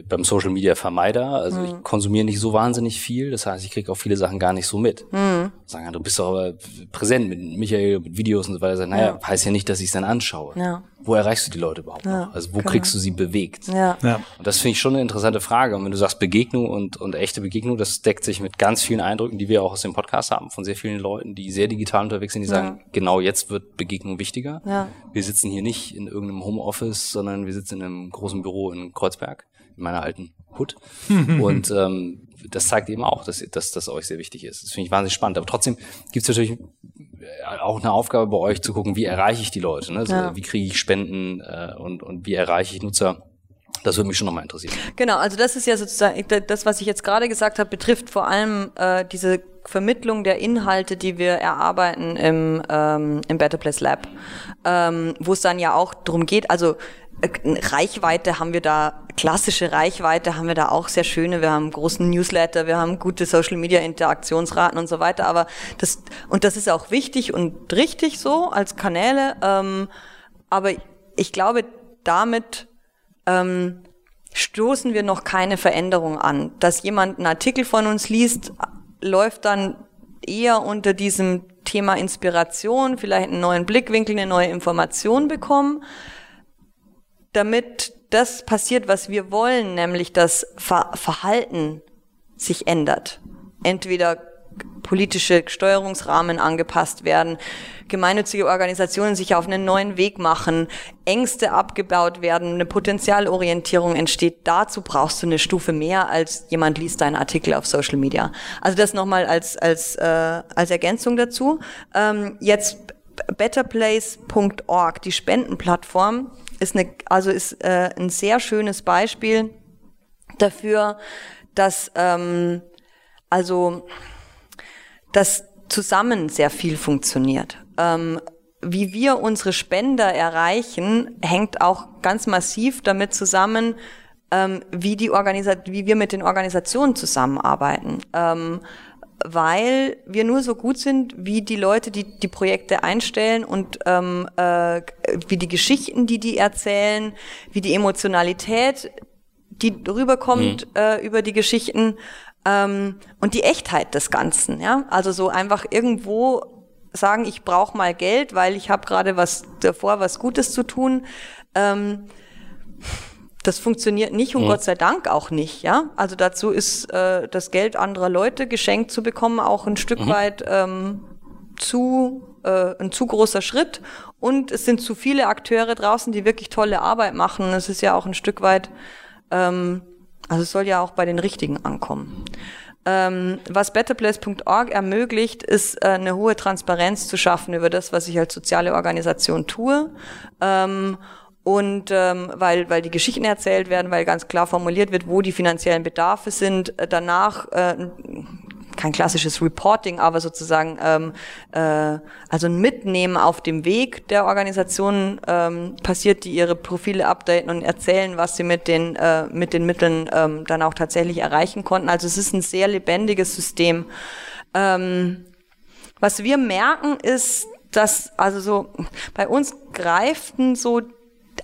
S4: beim Social Media Vermeider. Also mhm. ich konsumiere nicht so wahnsinnig viel. Das heißt, ich kriege auch viele Sachen gar nicht so mit. Mhm. Sagen, du bist doch aber präsent mit Michael, mit Videos und so weiter. Naja, ja. heißt ja nicht, dass ich es dann anschaue. Ja. Wo erreichst du die Leute überhaupt ja, noch? Also wo genau. kriegst du sie bewegt? Ja. ja. Und das finde ich schon eine interessante Frage. Und wenn du sagst Begegnung und, und echte Begegnung, das deckt sich mit ganz vielen Eindrücken, die wir auch aus dem Podcast haben, von sehr vielen Leuten, die sehr digital unterwegs sind, die sagen, genau jetzt wird Begegnung wichtiger. Ja. Wir sitzen hier nicht in irgendeinem Homeoffice, sondern wir sitzen in einem großen Büro in Kreuzberg meiner alten Hut. und ähm, das zeigt eben auch, dass, dass das euch sehr wichtig ist. Das finde ich wahnsinnig spannend. Aber trotzdem gibt es natürlich auch eine Aufgabe bei euch zu gucken, wie erreiche ich die Leute? Ne? Also, ja. Wie kriege ich Spenden äh, und, und wie erreiche ich Nutzer? Das würde mich schon nochmal interessieren.
S3: Genau, also das ist ja sozusagen, das, was ich jetzt gerade gesagt habe, betrifft vor allem äh, diese Vermittlung der Inhalte, die wir erarbeiten im, ähm, im Better Place Lab, ähm, wo es dann ja auch darum geht, also Reichweite haben wir da, klassische Reichweite haben wir da auch sehr schöne. Wir haben großen Newsletter, wir haben gute Social Media Interaktionsraten und so weiter. Aber das, und das ist auch wichtig und richtig so als Kanäle. Ähm, aber ich glaube, damit ähm, stoßen wir noch keine Veränderung an. Dass jemand einen Artikel von uns liest, läuft dann eher unter diesem Thema Inspiration, vielleicht einen neuen Blickwinkel, eine neue Information bekommen damit das passiert, was wir wollen, nämlich das Ver Verhalten sich ändert. Entweder politische Steuerungsrahmen angepasst werden, gemeinnützige Organisationen sich auf einen neuen Weg machen, Ängste abgebaut werden, eine Potenzialorientierung entsteht. Dazu brauchst du eine Stufe mehr, als jemand liest deinen Artikel auf Social Media. Also das nochmal als, als, äh, als Ergänzung dazu. Ähm, jetzt betterplace.org, die Spendenplattform, ist eine, also ist äh, ein sehr schönes Beispiel dafür, dass ähm, also dass zusammen sehr viel funktioniert. Ähm, wie wir unsere Spender erreichen, hängt auch ganz massiv damit zusammen, ähm, wie die Organisa wie wir mit den Organisationen zusammenarbeiten. Ähm, weil wir nur so gut sind, wie die Leute, die die Projekte einstellen und ähm, äh, wie die Geschichten, die die erzählen, wie die Emotionalität, die rüberkommt mhm. äh, über die Geschichten ähm, und die Echtheit des Ganzen. Ja, also so einfach irgendwo sagen, ich brauche mal Geld, weil ich habe gerade was davor, was Gutes zu tun. Ähm, das funktioniert nicht und mhm. Gott sei Dank auch nicht, ja. Also dazu ist äh, das Geld anderer Leute geschenkt zu bekommen auch ein Stück mhm. weit ähm, zu äh, ein zu großer Schritt und es sind zu viele Akteure draußen, die wirklich tolle Arbeit machen. Es ist ja auch ein Stück weit, ähm, also es soll ja auch bei den Richtigen ankommen. Ähm, was betterplace.org ermöglicht, ist äh, eine hohe Transparenz zu schaffen über das, was ich als soziale Organisation tue. Ähm, und ähm, weil, weil die Geschichten erzählt werden, weil ganz klar formuliert wird, wo die finanziellen Bedarfe sind. Äh, danach äh, kein klassisches Reporting, aber sozusagen ähm, äh, also ein Mitnehmen auf dem Weg der Organisation ähm, passiert, die ihre Profile updaten und erzählen, was sie mit den äh, mit den Mitteln ähm, dann auch tatsächlich erreichen konnten. Also es ist ein sehr lebendiges System. Ähm, was wir merken ist, dass also so bei uns greiften so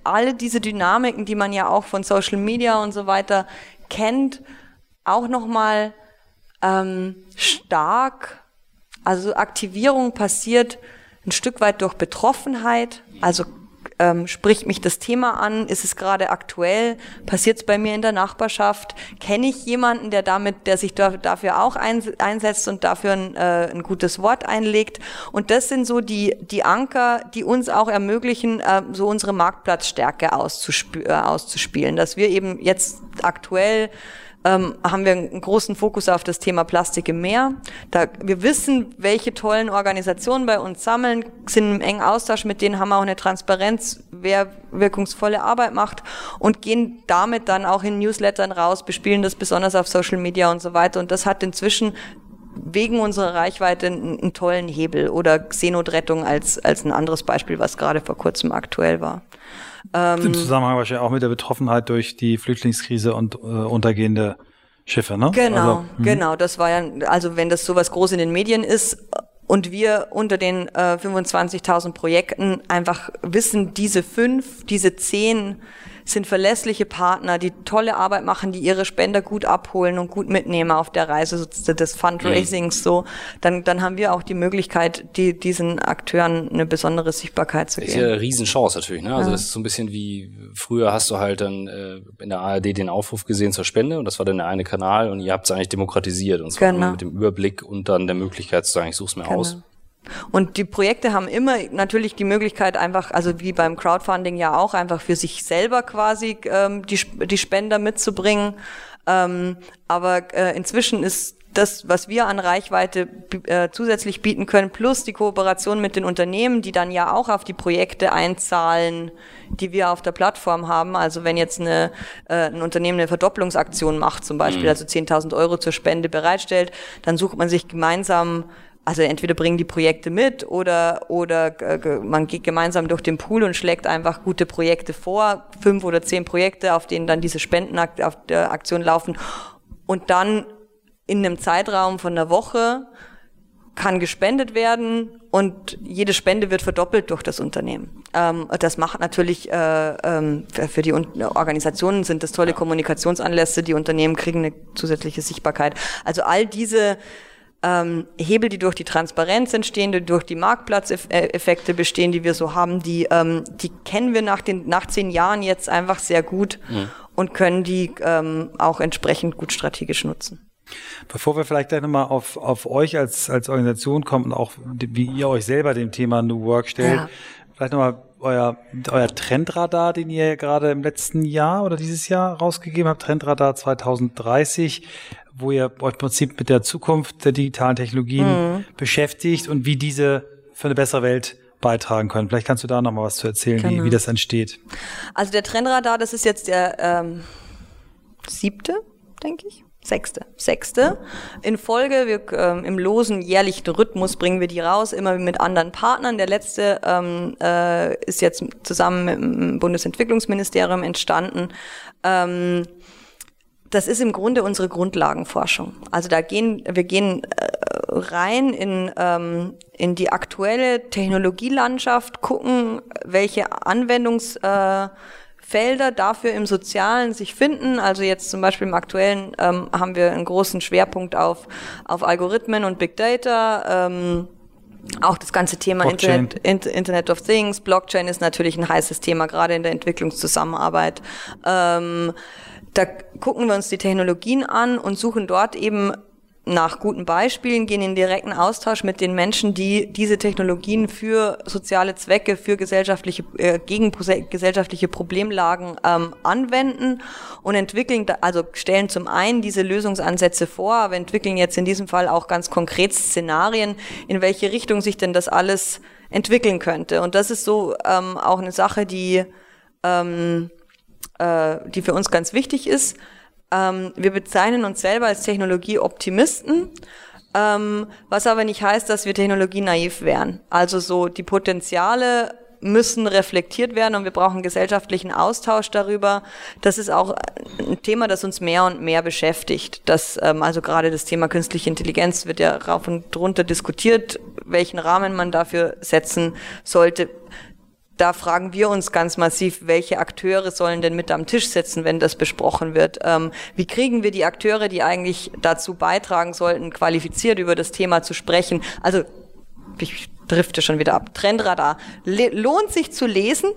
S3: alle diese Dynamiken, die man ja auch von Social Media und so weiter kennt, auch noch mal ähm, stark, also Aktivierung passiert ein Stück weit durch Betroffenheit, also ähm, spricht mich das Thema an? Ist es gerade aktuell? Passiert es bei mir in der Nachbarschaft? Kenne ich jemanden, der damit, der sich dafür auch einsetzt und dafür ein, äh, ein gutes Wort einlegt? Und das sind so die, die Anker, die uns auch ermöglichen, äh, so unsere Marktplatzstärke äh, auszuspielen, dass wir eben jetzt aktuell ähm, haben wir einen großen Fokus auf das Thema Plastik im Meer. Da, wir wissen, welche tollen Organisationen bei uns sammeln, sind im engen Austausch mit denen, haben auch eine Transparenz, wer wirkungsvolle Arbeit macht und gehen damit dann auch in Newslettern raus, bespielen das besonders auf Social Media und so weiter. Und das hat inzwischen wegen unserer Reichweite einen, einen tollen Hebel oder Xenotrettung als, als ein anderes Beispiel, was gerade vor kurzem aktuell war.
S2: Ähm, Im Zusammenhang wahrscheinlich auch mit der Betroffenheit durch die Flüchtlingskrise und äh, untergehende Schiffe, ne?
S3: Genau, also, mhm. genau. Das war ja, also wenn das sowas groß in den Medien ist und wir unter den äh, 25.000 Projekten einfach wissen, diese fünf, diese zehn sind verlässliche Partner, die tolle Arbeit machen, die ihre Spender gut abholen und gut mitnehmen auf der Reise des Fundraisings. Mhm. So, dann, dann haben wir auch die Möglichkeit, die, diesen Akteuren eine besondere Sichtbarkeit zu geben. Das
S4: ist ja eine Riesenchance natürlich. Ne? Also ja. das ist so ein bisschen wie früher hast du halt dann äh, in der ARD den Aufruf gesehen zur Spende und das war dann der eine Kanal und ihr habt es eigentlich demokratisiert und zwar genau. mit dem Überblick und dann der Möglichkeit zu sagen, ich suche es mir genau. aus.
S3: Und die Projekte haben immer natürlich die Möglichkeit, einfach, also wie beim Crowdfunding ja auch, einfach für sich selber quasi ähm, die, die Spender mitzubringen. Ähm, aber äh, inzwischen ist das, was wir an Reichweite äh, zusätzlich bieten können, plus die Kooperation mit den Unternehmen, die dann ja auch auf die Projekte einzahlen, die wir auf der Plattform haben. Also wenn jetzt eine, äh, ein Unternehmen eine Verdopplungsaktion macht, zum Beispiel, mhm. also 10.000 Euro zur Spende bereitstellt, dann sucht man sich gemeinsam also entweder bringen die Projekte mit oder, oder äh, man geht gemeinsam durch den Pool und schlägt einfach gute Projekte vor, fünf oder zehn Projekte, auf denen dann diese Spenden auf der Aktion laufen. Und dann in einem Zeitraum von einer Woche kann gespendet werden und jede Spende wird verdoppelt durch das Unternehmen. Ähm, das macht natürlich äh, ähm, für die Organisationen sind das tolle Kommunikationsanlässe, die Unternehmen kriegen eine zusätzliche Sichtbarkeit. Also all diese ähm, Hebel, die durch die Transparenz entstehen, die durch die Marktplatzeffekte bestehen, die wir so haben, die, ähm, die kennen wir nach, den, nach zehn Jahren jetzt einfach sehr gut mhm. und können die ähm, auch entsprechend gut strategisch nutzen.
S2: Bevor wir vielleicht gleich nochmal auf, auf euch als, als Organisation kommen und auch wie ihr euch selber dem Thema New Work stellt, ja. vielleicht nochmal euer, euer Trendradar, den ihr gerade im letzten Jahr oder dieses Jahr rausgegeben habt, Trendradar 2030 wo ihr euch im Prinzip mit der Zukunft der digitalen Technologien mhm. beschäftigt und wie diese für eine bessere Welt beitragen können. Vielleicht kannst du da noch mal was zu erzählen, genau. wie, wie das entsteht.
S3: Also der Trendradar, das ist jetzt der ähm, siebte, denke ich. Sechste. Sechste. In Folge, wir, ähm, im losen jährlichen Rhythmus bringen wir die raus, immer mit anderen Partnern. Der letzte ähm, äh, ist jetzt zusammen mit dem Bundesentwicklungsministerium entstanden. Ähm, das ist im Grunde unsere Grundlagenforschung. Also da gehen wir gehen äh, rein in ähm, in die aktuelle Technologielandschaft, gucken, welche Anwendungsfelder äh, dafür im Sozialen sich finden. Also jetzt zum Beispiel im aktuellen ähm, haben wir einen großen Schwerpunkt auf auf Algorithmen und Big Data. Ähm, Auch das ganze Thema Internet, Internet of Things, Blockchain ist natürlich ein heißes Thema, gerade in der Entwicklungszusammenarbeit. Ähm, da gucken wir uns die Technologien an und suchen dort eben nach guten Beispielen, gehen in direkten Austausch mit den Menschen, die diese Technologien für soziale Zwecke, für gesellschaftliche, äh, gegen gesellschaftliche Problemlagen ähm, anwenden und entwickeln, also stellen zum einen diese Lösungsansätze vor, aber entwickeln jetzt in diesem Fall auch ganz konkret Szenarien, in welche Richtung sich denn das alles entwickeln könnte. Und das ist so ähm, auch eine Sache, die, ähm, äh, die für uns ganz wichtig ist ähm, wir bezeichnen uns selber als Technologieoptimisten, ähm, was aber nicht heißt, dass wir technologienaiv wären. Also so die Potenziale müssen reflektiert werden und wir brauchen gesellschaftlichen Austausch darüber. Das ist auch ein Thema, das uns mehr und mehr beschäftigt. Das, ähm, also gerade das Thema künstliche Intelligenz wird ja rauf und runter diskutiert, welchen Rahmen man dafür setzen sollte da fragen wir uns ganz massiv, welche Akteure sollen denn mit am Tisch sitzen, wenn das besprochen wird? Ähm, wie kriegen wir die Akteure, die eigentlich dazu beitragen sollten, qualifiziert über das Thema zu sprechen? Also ich drifte schon wieder ab. Trendradar. Le lohnt sich zu lesen.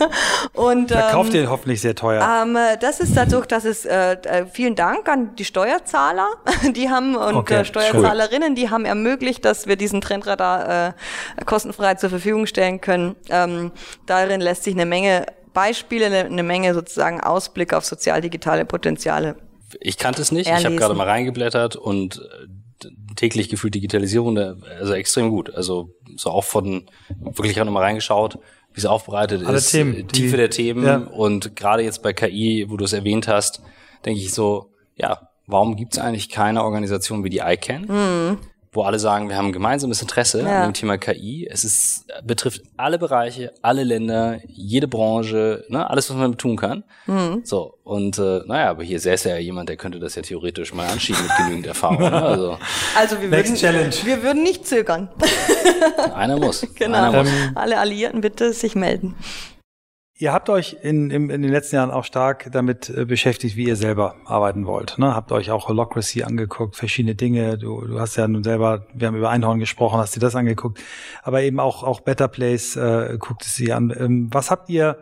S2: und Verkauft ähm, ihr hoffentlich sehr teuer.
S3: Ähm, das ist dadurch, dass es äh, äh, vielen Dank an die Steuerzahler, die haben und okay, äh, Steuerzahlerinnen, die haben ermöglicht, dass wir diesen Trendradar äh, kostenfrei zur Verfügung stellen können. Ähm, darin lässt sich eine Menge Beispiele, eine, eine Menge sozusagen Ausblick auf sozial-digitale Potenziale.
S4: Ich kannte es nicht. Erlesen. Ich habe gerade mal reingeblättert und äh, täglich gefühlt Digitalisierung, also extrem gut. Also so auch von, wirklich auch nochmal reingeschaut, wie es aufbereitet Alle ist, Themen, äh, Tiefe die, der Themen ja. und gerade jetzt bei KI, wo du es erwähnt hast, denke ich so, ja, warum gibt es eigentlich keine Organisation wie die ICANN? Mhm wo alle sagen, wir haben ein gemeinsames Interesse ja. an dem Thema KI. Es ist, betrifft alle Bereiche, alle Länder, jede Branche, ne, alles, was man tun kann. Mhm. So, und äh, naja, aber hier säße ja jemand, der könnte das ja theoretisch mal anschieben mit genügend Erfahrung. Ne?
S3: Also, also wir, würden, Challenge. wir würden nicht zögern.
S4: Einer muss.
S3: Genau.
S4: Einer
S3: muss. Alle Alliierten bitte sich melden.
S2: Ihr habt euch in, in, in den letzten Jahren auch stark damit äh, beschäftigt, wie ihr selber arbeiten wollt. Ne? Habt euch auch Holocracy angeguckt, verschiedene Dinge. Du, du hast ja nun selber, wir haben über Einhorn gesprochen, hast dir das angeguckt. Aber eben auch, auch Better Place äh, guckt es sie an. Ähm, was habt ihr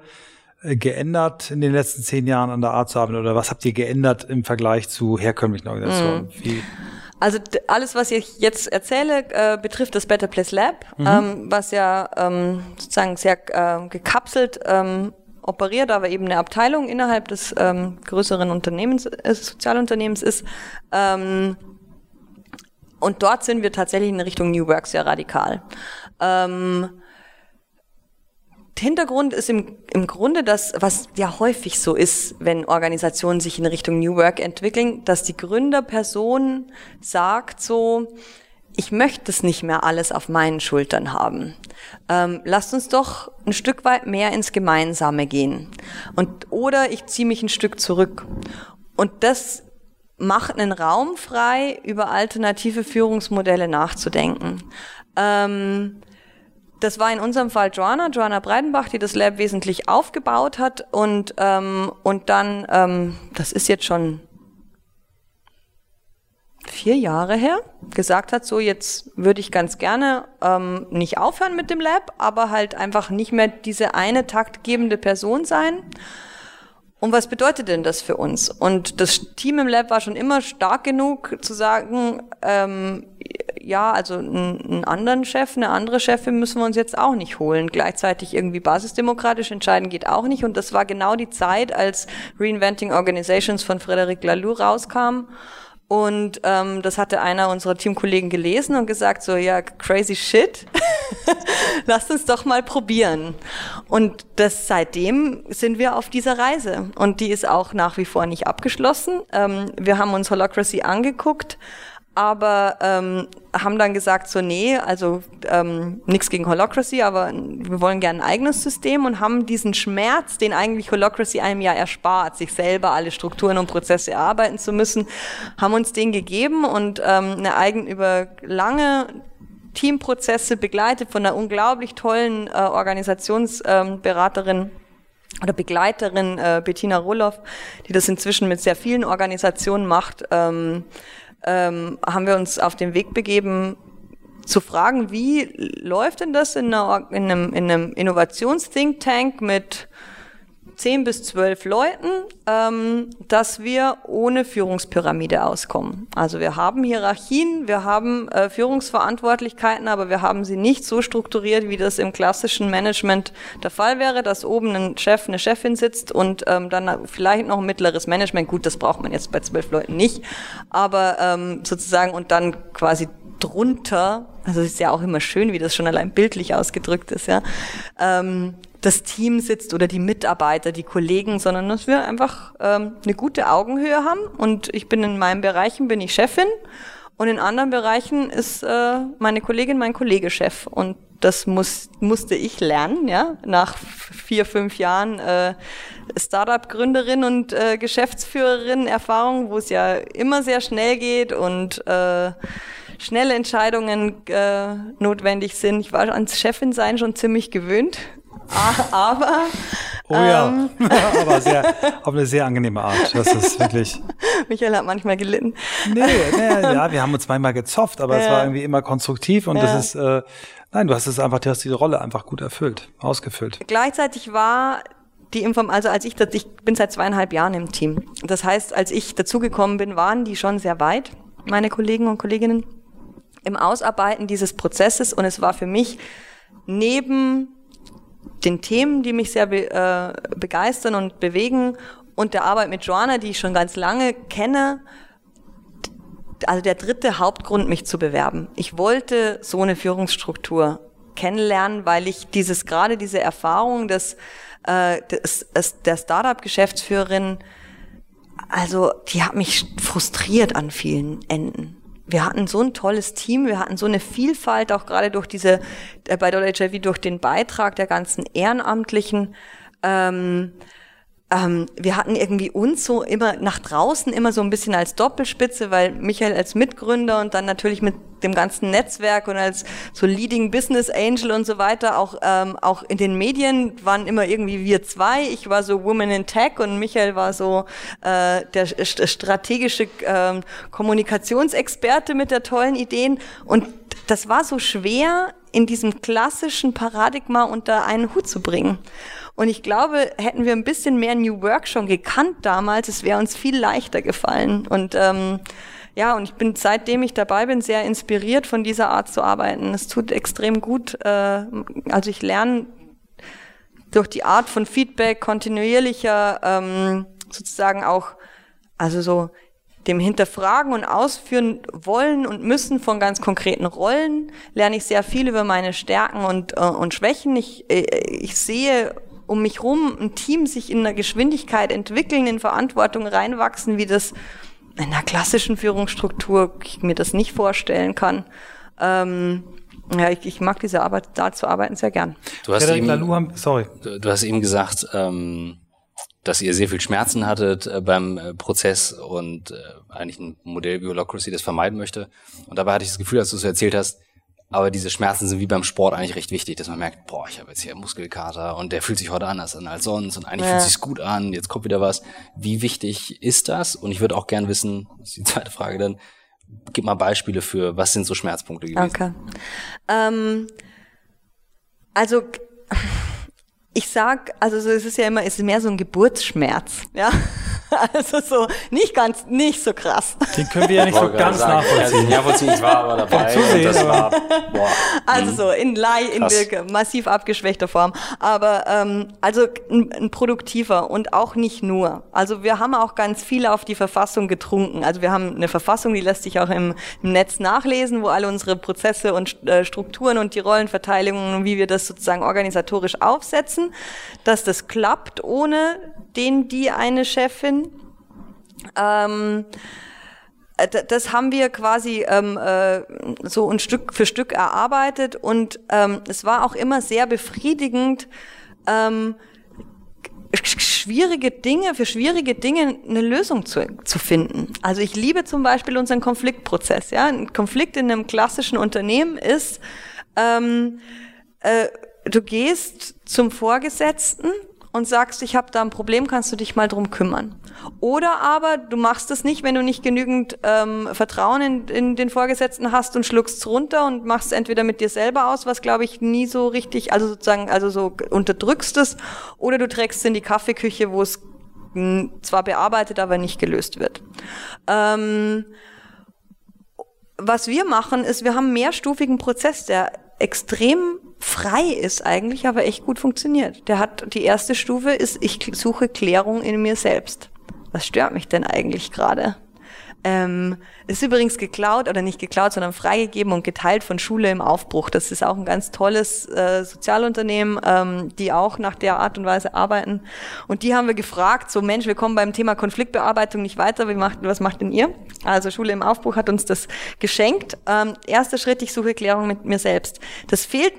S2: äh, geändert in den letzten zehn Jahren an der Art zu arbeiten oder was habt ihr geändert im Vergleich zu herkömmlichen Organisationen? Mhm.
S3: Also alles, was ich jetzt erzähle, äh, betrifft das Better Place Lab, mhm. ähm, was ja ähm, sozusagen sehr äh, gekapselt ähm, operiert, aber eben eine Abteilung innerhalb des ähm, größeren Unternehmens, äh, Sozialunternehmens ist. Ähm, und dort sind wir tatsächlich in Richtung New Work sehr radikal. Ähm, Hintergrund ist im, im Grunde das, was ja häufig so ist, wenn Organisationen sich in Richtung New Work entwickeln, dass die Gründerperson sagt so, ich möchte es nicht mehr alles auf meinen Schultern haben. Ähm, lasst uns doch ein Stück weit mehr ins Gemeinsame gehen. Und, oder ich ziehe mich ein Stück zurück. Und das macht einen Raum frei, über alternative Führungsmodelle nachzudenken. Ähm, das war in unserem Fall Joanna, Joanna Breitenbach, die das Lab wesentlich aufgebaut hat und, ähm, und dann, ähm, das ist jetzt schon vier Jahre her, gesagt hat, so jetzt würde ich ganz gerne ähm, nicht aufhören mit dem Lab, aber halt einfach nicht mehr diese eine taktgebende Person sein. Und was bedeutet denn das für uns? Und das Team im Lab war schon immer stark genug zu sagen, ähm, ja, also einen, anderen Chef, eine andere Chefin müssen wir uns jetzt auch nicht holen. Gleichzeitig irgendwie basisdemokratisch entscheiden geht auch nicht. Und das war genau die Zeit, als Reinventing Organizations von Frederic Laloux rauskam. Und ähm, das hatte einer unserer Teamkollegen gelesen und gesagt, so ja, crazy shit, lasst uns doch mal probieren. Und das seitdem sind wir auf dieser Reise. Und die ist auch nach wie vor nicht abgeschlossen. Ähm, wir haben uns Holocracy angeguckt aber ähm, haben dann gesagt, so nee, also ähm, nichts gegen Holocracy, aber wir wollen gerne ein eigenes System und haben diesen Schmerz, den eigentlich Holocracy einem ja erspart, sich selber alle Strukturen und Prozesse erarbeiten zu müssen, haben uns den gegeben und ähm, eine eigen über lange Teamprozesse begleitet von einer unglaublich tollen äh, Organisationsberaterin. Ähm, oder Begleiterin äh, Bettina Roloff, die das inzwischen mit sehr vielen Organisationen macht, ähm, ähm, haben wir uns auf den Weg begeben, zu fragen, wie läuft denn das in, einer, in einem, in einem Innovations-Think Tank mit 10 bis 12 Leuten, ähm, dass wir ohne Führungspyramide auskommen. Also wir haben Hierarchien, wir haben äh, Führungsverantwortlichkeiten, aber wir haben sie nicht so strukturiert, wie das im klassischen Management der Fall wäre, dass oben ein Chef, eine Chefin sitzt und ähm, dann vielleicht noch ein mittleres Management. Gut, das braucht man jetzt bei zwölf Leuten nicht, aber ähm, sozusagen und dann quasi drunter, also es ist ja auch immer schön, wie das schon allein bildlich ausgedrückt ist, ja, ähm, das Team sitzt oder die Mitarbeiter, die Kollegen, sondern dass wir einfach ähm, eine gute Augenhöhe haben. Und ich bin in meinen Bereichen bin ich Chefin und in anderen Bereichen ist äh, meine Kollegin mein Kollege Chef. Und das muss, musste ich lernen, ja, nach vier, fünf Jahren äh, Startup-Gründerin und äh, Geschäftsführerin Erfahrung, wo es ja immer sehr schnell geht und äh, schnelle Entscheidungen äh, notwendig sind. Ich war ans Chefin sein schon ziemlich gewöhnt aber.
S2: Oh ja, ähm, aber sehr, auf eine sehr angenehme Art. Das ist wirklich.
S3: Michael hat manchmal gelitten.
S2: Nee, nee ja, wir haben uns zweimal gezofft, aber ja. es war irgendwie immer konstruktiv und ja. das ist, äh, nein, du hast es einfach, du hast diese Rolle einfach gut erfüllt, ausgefüllt.
S3: Gleichzeitig war die Inform also als ich, ich bin seit zweieinhalb Jahren im Team. Das heißt, als ich dazugekommen bin, waren die schon sehr weit, meine Kollegen und Kolleginnen, im Ausarbeiten dieses Prozesses und es war für mich neben den Themen, die mich sehr be äh, begeistern und bewegen und der Arbeit mit Joanna, die ich schon ganz lange kenne, also der dritte Hauptgrund, mich zu bewerben. Ich wollte so eine Führungsstruktur kennenlernen, weil ich dieses gerade diese Erfahrung des, äh, des, des der Startup-Geschäftsführerin, also die hat mich frustriert an vielen Enden wir hatten so ein tolles Team, wir hatten so eine Vielfalt, auch gerade durch diese, äh, bei Dollar HIV, durch den Beitrag der ganzen Ehrenamtlichen. Ähm, ähm, wir hatten irgendwie uns so immer nach draußen immer so ein bisschen als Doppelspitze, weil Michael als Mitgründer und dann natürlich mit dem ganzen Netzwerk und als so Leading Business Angel und so weiter, auch, ähm, auch in den Medien waren immer irgendwie wir zwei. Ich war so Woman in Tech und Michael war so äh, der strategische ähm, Kommunikationsexperte mit der tollen Ideen. Und das war so schwer, in diesem klassischen Paradigma unter einen Hut zu bringen. Und ich glaube, hätten wir ein bisschen mehr New Work schon gekannt damals, es wäre uns viel leichter gefallen. Und ähm, ja, und ich bin seitdem ich dabei bin sehr inspiriert von dieser Art zu arbeiten. Es tut extrem gut. Äh, also ich lerne durch die Art von Feedback kontinuierlicher ähm, sozusagen auch, also so dem Hinterfragen und Ausführen wollen und müssen von ganz konkreten Rollen lerne ich sehr viel über meine Stärken und, äh, und Schwächen. Ich, äh, ich sehe um mich rum ein Team sich in einer Geschwindigkeit entwickeln, in Verantwortung reinwachsen, wie das in einer klassischen Führungsstruktur ich mir das nicht vorstellen kann. Ähm, ja, ich, ich mag diese Arbeit, da zu arbeiten sehr gern.
S4: Du hast, eben, sorry. Du, du hast eben gesagt, ähm, dass ihr sehr viel Schmerzen hattet äh, beim äh, Prozess und äh, eigentlich ein Modell Bureaucracy das vermeiden möchte. Und dabei hatte ich das Gefühl, als du es erzählt hast, aber diese Schmerzen sind wie beim Sport eigentlich recht wichtig, dass man merkt, boah, ich habe jetzt hier Muskelkater und der fühlt sich heute anders an als sonst und eigentlich ja. fühlt sich gut an, jetzt kommt wieder was. Wie wichtig ist das? Und ich würde auch gern wissen, das ist die zweite Frage dann, gib mal Beispiele für, was sind so Schmerzpunkte gewesen?
S3: Okay. Ähm, also ich sag, also so, es ist ja immer, es ist mehr so ein Geburtsschmerz, ja. Also so nicht ganz, nicht so krass.
S2: Den können wir ja nicht so ganz sagen, nachvollziehen.
S4: nachvollziehen. Ich war aber dabei. Zusehen, das war,
S3: boah. Also so in Leih, in Wirke, massiv abgeschwächter Form. Aber ähm, also ein, ein produktiver und auch nicht nur. Also wir haben auch ganz viel auf die Verfassung getrunken. Also wir haben eine Verfassung, die lässt sich auch im, im Netz nachlesen, wo alle unsere Prozesse und äh, Strukturen und die Rollenverteilungen, wie wir das sozusagen organisatorisch aufsetzen, dass das klappt ohne den, die eine Chefin. Ähm, äh, das haben wir quasi ähm, äh, so ein Stück für Stück erarbeitet und ähm, es war auch immer sehr befriedigend, ähm, schwierige Dinge, für schwierige Dinge eine Lösung zu, zu finden. Also ich liebe zum Beispiel unseren Konfliktprozess. Ja? Ein Konflikt in einem klassischen Unternehmen ist, ähm, äh, du gehst zum Vorgesetzten und sagst, ich habe da ein Problem, kannst du dich mal drum kümmern. Oder aber du machst es nicht, wenn du nicht genügend ähm, Vertrauen in, in den Vorgesetzten hast und schluckst runter und machst entweder mit dir selber aus, was glaube ich nie so richtig, also sozusagen, also so unterdrückst es, oder du trägst es in die Kaffeeküche, wo es zwar bearbeitet, aber nicht gelöst wird. Ähm, was wir machen, ist, wir haben einen mehrstufigen Prozess, der extrem frei ist eigentlich, aber echt gut funktioniert. Der hat, die erste Stufe ist, ich suche Klärung in mir selbst. Was stört mich denn eigentlich gerade? Ähm, ist übrigens geklaut oder nicht geklaut, sondern freigegeben und geteilt von Schule im Aufbruch. Das ist auch ein ganz tolles äh, Sozialunternehmen, ähm, die auch nach der Art und Weise arbeiten. Und die haben wir gefragt, so Mensch, wir kommen beim Thema Konfliktbearbeitung nicht weiter, wie macht, was macht denn ihr? Also Schule im Aufbruch hat uns das geschenkt. Ähm, erster Schritt, ich suche Klärung mit mir selbst. Das fehlt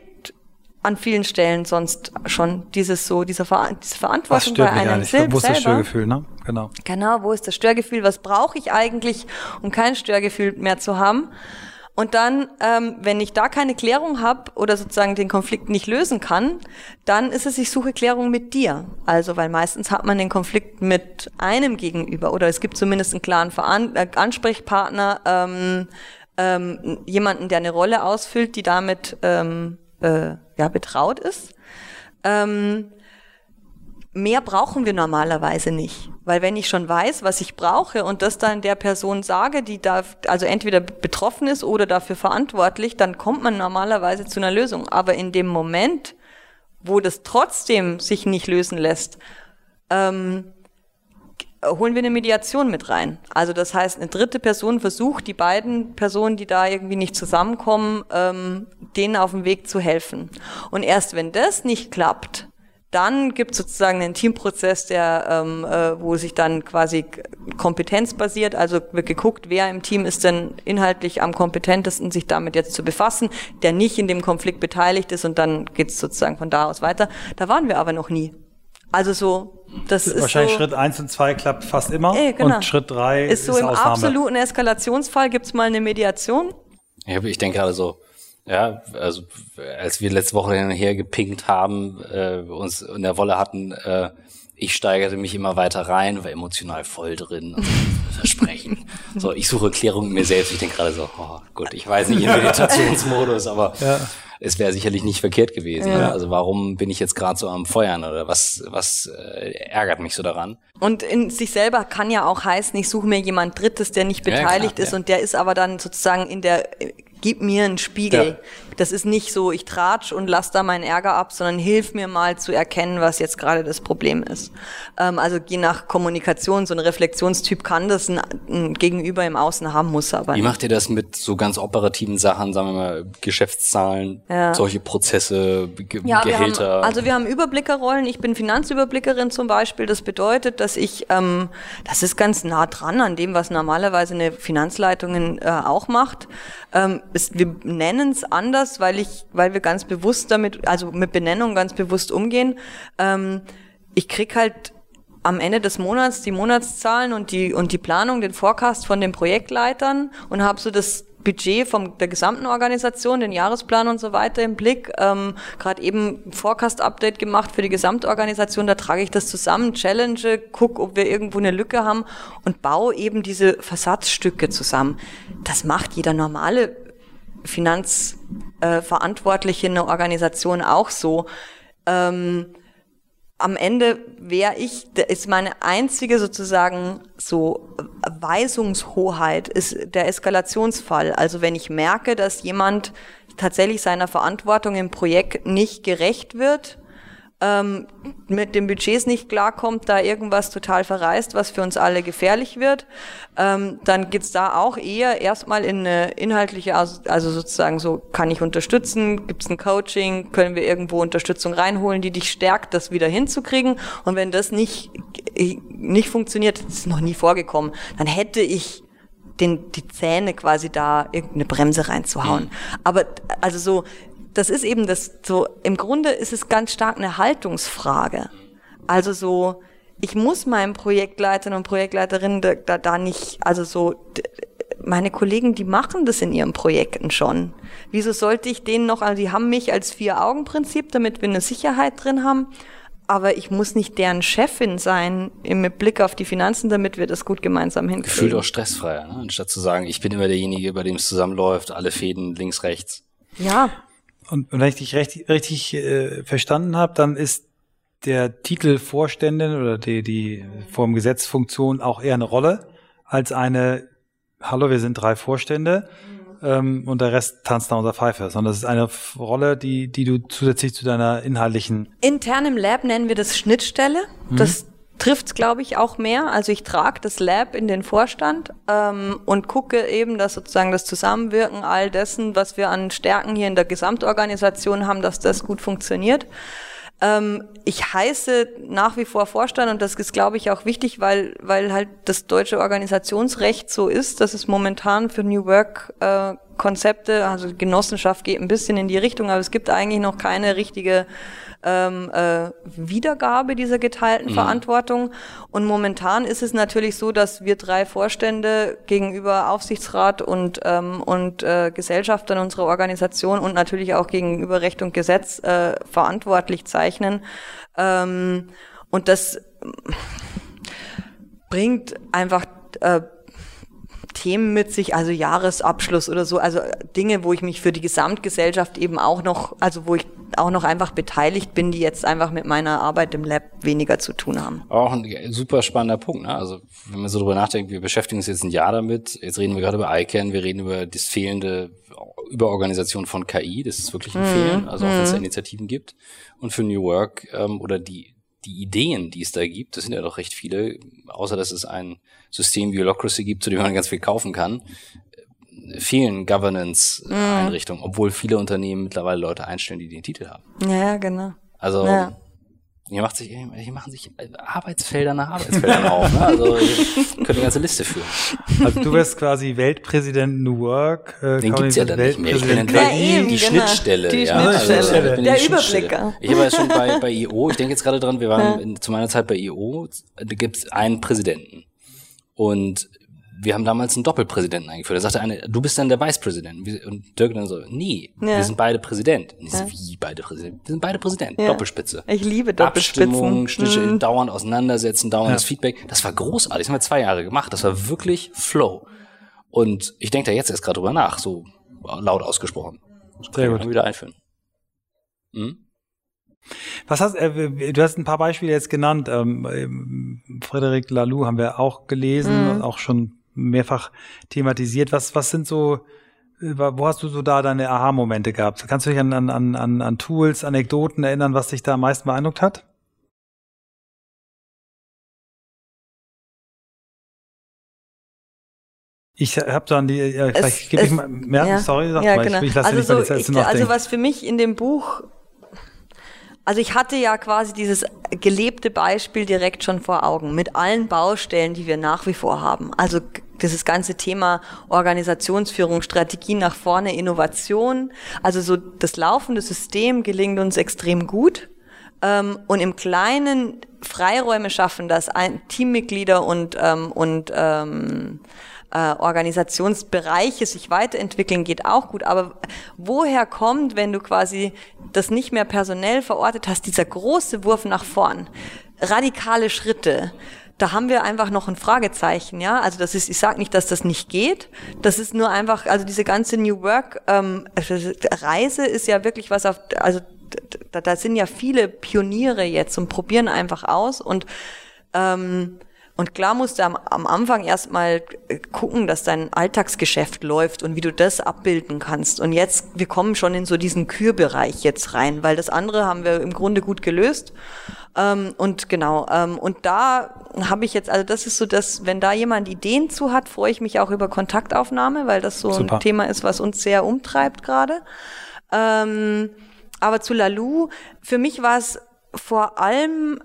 S3: an vielen Stellen sonst schon dieses so dieser Ver diese Verantwortung bei einem
S2: selbst wo ist das Störgefühl, ne?
S3: Genau. Genau, wo ist das Störgefühl? Was brauche ich eigentlich, um kein Störgefühl mehr zu haben? Und dann, ähm, wenn ich da keine Klärung habe oder sozusagen den Konflikt nicht lösen kann, dann ist es, ich suche Klärung mit dir. Also, weil meistens hat man den Konflikt mit einem gegenüber oder es gibt zumindest einen klaren Veran äh, Ansprechpartner, ähm, ähm, jemanden, der eine Rolle ausfüllt, die damit ähm, äh, ja, betraut ist. Ähm, mehr brauchen wir normalerweise nicht. Weil wenn ich schon weiß, was ich brauche und das dann der Person sage, die da also entweder betroffen ist oder dafür verantwortlich, dann kommt man normalerweise zu einer Lösung. Aber in dem Moment, wo das trotzdem sich nicht lösen lässt, ähm, holen wir eine Mediation mit rein. Also das heißt, eine dritte Person versucht, die beiden Personen, die da irgendwie nicht zusammenkommen, ähm, denen auf dem Weg zu helfen. Und erst wenn das nicht klappt, dann gibt es sozusagen einen Teamprozess, der, ähm, äh, wo sich dann quasi kompetenzbasiert, also wird geguckt, wer im Team ist denn inhaltlich am kompetentesten, sich damit jetzt zu befassen, der nicht in dem Konflikt beteiligt ist und dann geht es sozusagen von da aus weiter. Da waren wir aber noch nie. Also so, das ist
S2: wahrscheinlich
S3: so,
S2: Schritt eins und zwei klappt fast immer äh, genau. und Schritt drei
S3: ist so ist im Ausnahme. absoluten Eskalationsfall gibt's mal eine Mediation.
S4: Ja, ich denke gerade so, ja, also als wir letzte Woche her gepinkt haben, äh, uns in der Wolle hatten, äh, ich steigerte mich immer weiter rein, war emotional voll drin. Also Versprechen. So, ich suche Klärung in mir selbst. Ich denke gerade so, oh gut, ich weiß nicht, in Meditationsmodus, aber ja es wäre sicherlich nicht verkehrt gewesen. Ja. Ne? Also warum bin ich jetzt gerade so am Feuern oder was, was äh, ärgert mich so daran?
S3: Und in sich selber kann ja auch heißen, ich suche mir jemand Drittes, der nicht beteiligt ja, klar, ist und der ist aber dann sozusagen in der gib mir einen Spiegel. Ja. Das ist nicht so, ich tratsch und lass da meinen Ärger ab, sondern hilf mir mal zu erkennen, was jetzt gerade das Problem ist. Ähm, also je nach Kommunikation, so ein Reflexionstyp kann das ein, ein, Gegenüber im Außen haben, muss aber.
S4: Wie macht ihr das mit so ganz operativen Sachen, sagen wir mal, Geschäftszahlen, ja. solche Prozesse, Ge ja, Gehälter?
S3: Wir haben, also wir haben Überblickerrollen. Ich bin Finanzüberblickerin zum Beispiel. Das bedeutet, dass ich, ähm, das ist ganz nah dran an dem, was normalerweise eine Finanzleitung äh, auch macht. Ähm, ist, wir nennen es anders, weil ich, weil wir ganz bewusst damit, also mit Benennung ganz bewusst umgehen. Ähm, ich krieg halt am Ende des Monats die Monatszahlen und die und die Planung, den Forecast von den Projektleitern und habe so das Budget von der gesamten Organisation, den Jahresplan und so weiter im Blick. Ähm, Gerade eben Forecast-Update gemacht für die Gesamtorganisation. Da trage ich das zusammen, challenge, guck, ob wir irgendwo eine Lücke haben und baue eben diese Versatzstücke zusammen. Das macht jeder normale Finanzverantwortliche in einer Organisation auch so. Ähm, am Ende wäre ich, ist meine einzige sozusagen so Weisungshoheit, ist der Eskalationsfall. Also wenn ich merke, dass jemand tatsächlich seiner Verantwortung im Projekt nicht gerecht wird, ähm, mit den Budgets nicht klarkommt, da irgendwas total verreist, was für uns alle gefährlich wird, ähm, dann geht's da auch eher erstmal in eine inhaltliche, also sozusagen so, kann ich unterstützen, gibt's ein Coaching, können wir irgendwo Unterstützung reinholen, die dich stärkt, das wieder hinzukriegen. Und wenn das nicht, nicht funktioniert, das ist noch nie vorgekommen, dann hätte ich den, die Zähne quasi da irgendeine Bremse reinzuhauen. Mhm. Aber also so, das ist eben das so, im Grunde ist es ganz stark eine Haltungsfrage. Also so, ich muss meinen Projektleitern und Projektleiterinnen da, da, da nicht, also so, meine Kollegen, die machen das in ihren Projekten schon. Wieso sollte ich denen noch, also die haben mich als Vier-Augen-Prinzip, damit wir eine Sicherheit drin haben, aber ich muss nicht deren Chefin sein mit Blick auf die Finanzen, damit wir das gut gemeinsam hinkriegen.
S4: Gefühlt auch stressfreier, ne? anstatt zu sagen, ich bin immer derjenige, bei dem es zusammenläuft, alle Fäden links, rechts.
S3: Ja.
S2: Und, und wenn ich dich recht, richtig äh, verstanden habe, dann ist der Titel Vorständin oder die, die vor Gesetzfunktion auch eher eine Rolle als eine, hallo, wir sind drei Vorstände ähm, und der Rest tanzt da unter Pfeife, sondern es ist eine Rolle, die, die du zusätzlich zu deiner inhaltlichen.
S3: Intern im Lab nennen wir das Schnittstelle. Mhm. Das trifft glaube ich, auch mehr. Also ich trage das Lab in den Vorstand ähm, und gucke eben, dass sozusagen das Zusammenwirken all dessen, was wir an Stärken hier in der Gesamtorganisation haben, dass das gut funktioniert. Ähm, ich heiße nach wie vor Vorstand und das ist, glaube ich, auch wichtig, weil, weil halt das deutsche Organisationsrecht so ist, dass es momentan für New Work äh, Konzepte, also Genossenschaft geht ein bisschen in die Richtung, aber es gibt eigentlich noch keine richtige ähm, äh, Wiedergabe dieser geteilten mhm. Verantwortung. Und momentan ist es natürlich so, dass wir drei Vorstände gegenüber Aufsichtsrat und, ähm, und äh, Gesellschaftern unserer Organisation und natürlich auch gegenüber Recht und Gesetz äh, verantwortlich zeichnen. Ähm, und das bringt einfach äh, Themen mit sich, also Jahresabschluss oder so, also Dinge, wo ich mich für die Gesamtgesellschaft eben auch noch, also wo ich auch noch einfach beteiligt bin, die jetzt einfach mit meiner Arbeit im Lab weniger zu tun haben.
S4: Auch ein super spannender Punkt. Ne? Also wenn man so drüber nachdenkt, wir beschäftigen uns jetzt ein Jahr damit. Jetzt reden wir gerade über ICANN, wir reden über das fehlende Überorganisation von KI. Das ist wirklich ein mhm. Fehlen, also auch wenn es mhm. Initiativen gibt. Und für New Work ähm, oder die die Ideen, die es da gibt, das sind ja doch recht viele, außer dass es ein System wie Holocracy gibt, zu dem man ganz viel kaufen kann, fehlen Governance-Einrichtungen, mm. obwohl viele Unternehmen mittlerweile Leute einstellen, die den Titel haben.
S3: Ja, genau.
S4: Also ja. Hier, macht sich, hier machen sich Arbeitsfelder nach Arbeitsfeldern auf. Ne? Also können eine ganze Liste führen.
S2: Also du wirst quasi Weltpräsident New Work.
S4: Äh, Den gibt's ja dann nicht mehr. Ich bin dann ja, eben, die, genau. Schnittstelle.
S3: Die ja, Schnittstelle. Also, also Der Überblicker.
S4: Ich war jetzt schon bei, bei IO. Ich denke jetzt gerade dran, wir waren in, zu meiner Zeit bei IO. Da gibt's einen Präsidenten. Und wir haben damals einen Doppelpräsidenten eingeführt. Da sagte eine, du bist dann der Vicepräsident. Und Dirk dann so, nee, ja. wir sind beide Präsident. Und ich so, wie beide Präsident? Wir sind beide Präsident. Ja. Doppelspitze.
S3: Ich liebe Doppelspitzen.
S4: Abstimmung, Schnitte, mhm. dauernd auseinandersetzen, dauerndes ja. Feedback. Das war großartig. Das haben wir zwei Jahre gemacht. Das war wirklich Flow. Und ich denke da jetzt erst gerade drüber nach, so laut ausgesprochen. Das Sehr gut. wieder einführen.
S2: Mhm. Was hast äh, du hast ein paar Beispiele jetzt genannt. Ähm, ähm Frederic Laloux haben wir auch gelesen, mhm. auch schon mehrfach thematisiert. Was, was sind so, äh, wo hast du so da deine Aha-Momente gehabt? Kannst du dich an, an, an, an Tools, Anekdoten erinnern, was dich da am meisten beeindruckt hat? Ich habe an die, ja, vielleicht gebe ich mal, ja, ja, sorry, sag ja, mal, genau. ich, ich lasse
S3: also, nicht, so, ich, also was für mich in dem Buch also ich hatte ja quasi dieses gelebte Beispiel direkt schon vor Augen mit allen Baustellen, die wir nach wie vor haben. Also dieses ganze Thema Organisationsführung, Strategie nach vorne, Innovation. Also so das laufende System gelingt uns extrem gut. Ähm, und im Kleinen Freiräume schaffen, dass ein Teammitglieder und, ähm, und ähm, äh, Organisationsbereiche sich weiterentwickeln, geht auch gut. Aber woher kommt, wenn du quasi das nicht mehr personell verortet hast, dieser große Wurf nach vorn? Radikale Schritte da haben wir einfach noch ein Fragezeichen, ja. Also das ist, ich sage nicht, dass das nicht geht. Das ist nur einfach, also diese ganze New Work ähm, Reise ist ja wirklich was auf, also da, da sind ja viele Pioniere jetzt und probieren einfach aus und ähm, und klar musst du am, am Anfang erstmal äh, gucken, dass dein Alltagsgeschäft läuft und wie du das abbilden kannst. Und jetzt, wir kommen schon in so diesen Kürbereich jetzt rein, weil das andere haben wir im Grunde gut gelöst. Ähm, und genau, ähm, und da habe ich jetzt, also das ist so das, wenn da jemand Ideen zu hat, freue ich mich auch über Kontaktaufnahme, weil das so Super. ein Thema ist, was uns sehr umtreibt gerade. Ähm, aber zu Lalu, für mich war es vor allem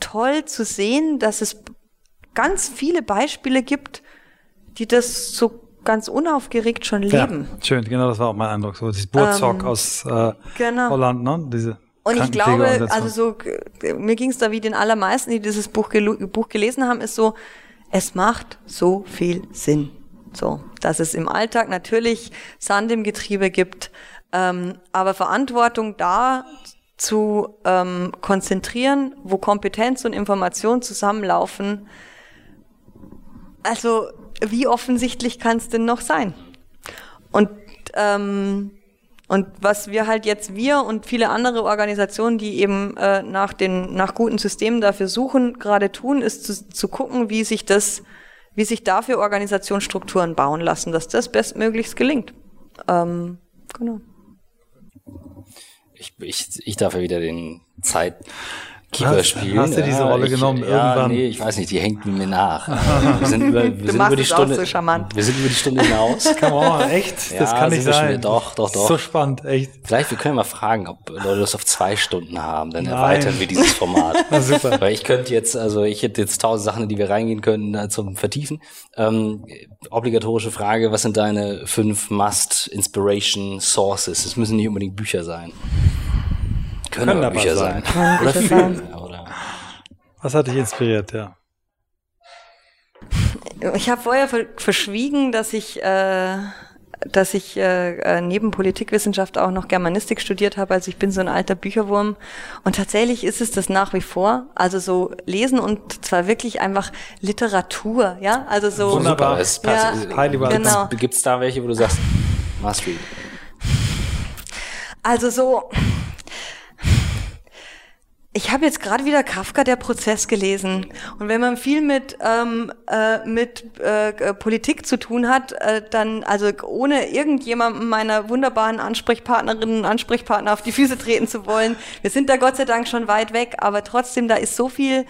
S3: toll zu sehen, dass es ganz viele Beispiele gibt, die das so ganz unaufgeregt schon leben.
S2: Ja, schön, genau, das war auch mein Eindruck. So dieses Burzog ähm, aus äh, genau. Holland, ne? Diese
S3: und ich glaube, also so, mir ging es da wie den allermeisten, die dieses Buch, Buch gelesen haben, ist so, es macht so viel Sinn. So, dass es im Alltag natürlich Sand im Getriebe gibt, ähm, aber Verantwortung da zu ähm, konzentrieren, wo Kompetenz und Information zusammenlaufen. Also wie offensichtlich kann es denn noch sein? Und ähm, und was wir halt jetzt, wir und viele andere Organisationen, die eben äh, nach, den, nach guten Systemen dafür suchen, gerade tun, ist zu, zu gucken, wie sich das, wie sich dafür Organisationsstrukturen bauen lassen, dass das bestmöglichst gelingt. Ähm, genau.
S4: Ich, ich, ich darf ja wieder den Zeit, Keeper spielen.
S2: Hast du diese Rolle
S4: ich,
S2: genommen
S4: ja,
S2: irgendwann?
S4: Nee, ich weiß nicht, die hängt mir nach. Wir sind über, wir
S3: Du
S4: sind über die Stunde.
S3: so charmant.
S4: Wir sind über die Stunde hinaus.
S2: Come on, echt? das
S4: Ja,
S2: kann nicht
S4: schon
S2: sein.
S4: wieder. Doch, doch, doch.
S2: So spannend, echt.
S4: Vielleicht, wir können mal fragen, ob Leute das auf zwei Stunden haben, dann
S2: Nein.
S4: erweitern wir dieses Format.
S2: Na, super.
S4: Weil ich könnte jetzt, also ich hätte jetzt tausend Sachen, in die wir reingehen können äh, zum Vertiefen. Ähm, obligatorische Frage, was sind deine fünf Must-Inspiration-Sources? Es müssen nicht unbedingt Bücher sein. Können,
S2: Können
S4: aber Bücher
S2: sein.
S4: sein. Oder Filme. Oder
S2: Was hat dich inspiriert, ja?
S3: Ich habe vorher ver- verschwiegen, dass ich, äh, dass ich äh, äh, neben Politikwissenschaft auch noch Germanistik studiert habe. Also ich bin so ein alter Bücherwurm. Und tatsächlich ist es das nach wie vor. Also so lesen und zwar wirklich einfach Literatur, ja. Also so.
S2: Wunderbar.
S4: Es passt.
S3: Ja, genau.
S4: Gibt es da welche, wo du sagst, must read?
S3: Also so. Ich habe jetzt gerade wieder Kafka der Prozess gelesen. Und wenn man viel mit ähm, äh, mit äh, äh, Politik zu tun hat, äh, dann also ohne irgendjemandem meiner wunderbaren Ansprechpartnerinnen und Ansprechpartner auf die Füße treten zu wollen, wir sind da Gott sei Dank schon weit weg, aber trotzdem da ist so viel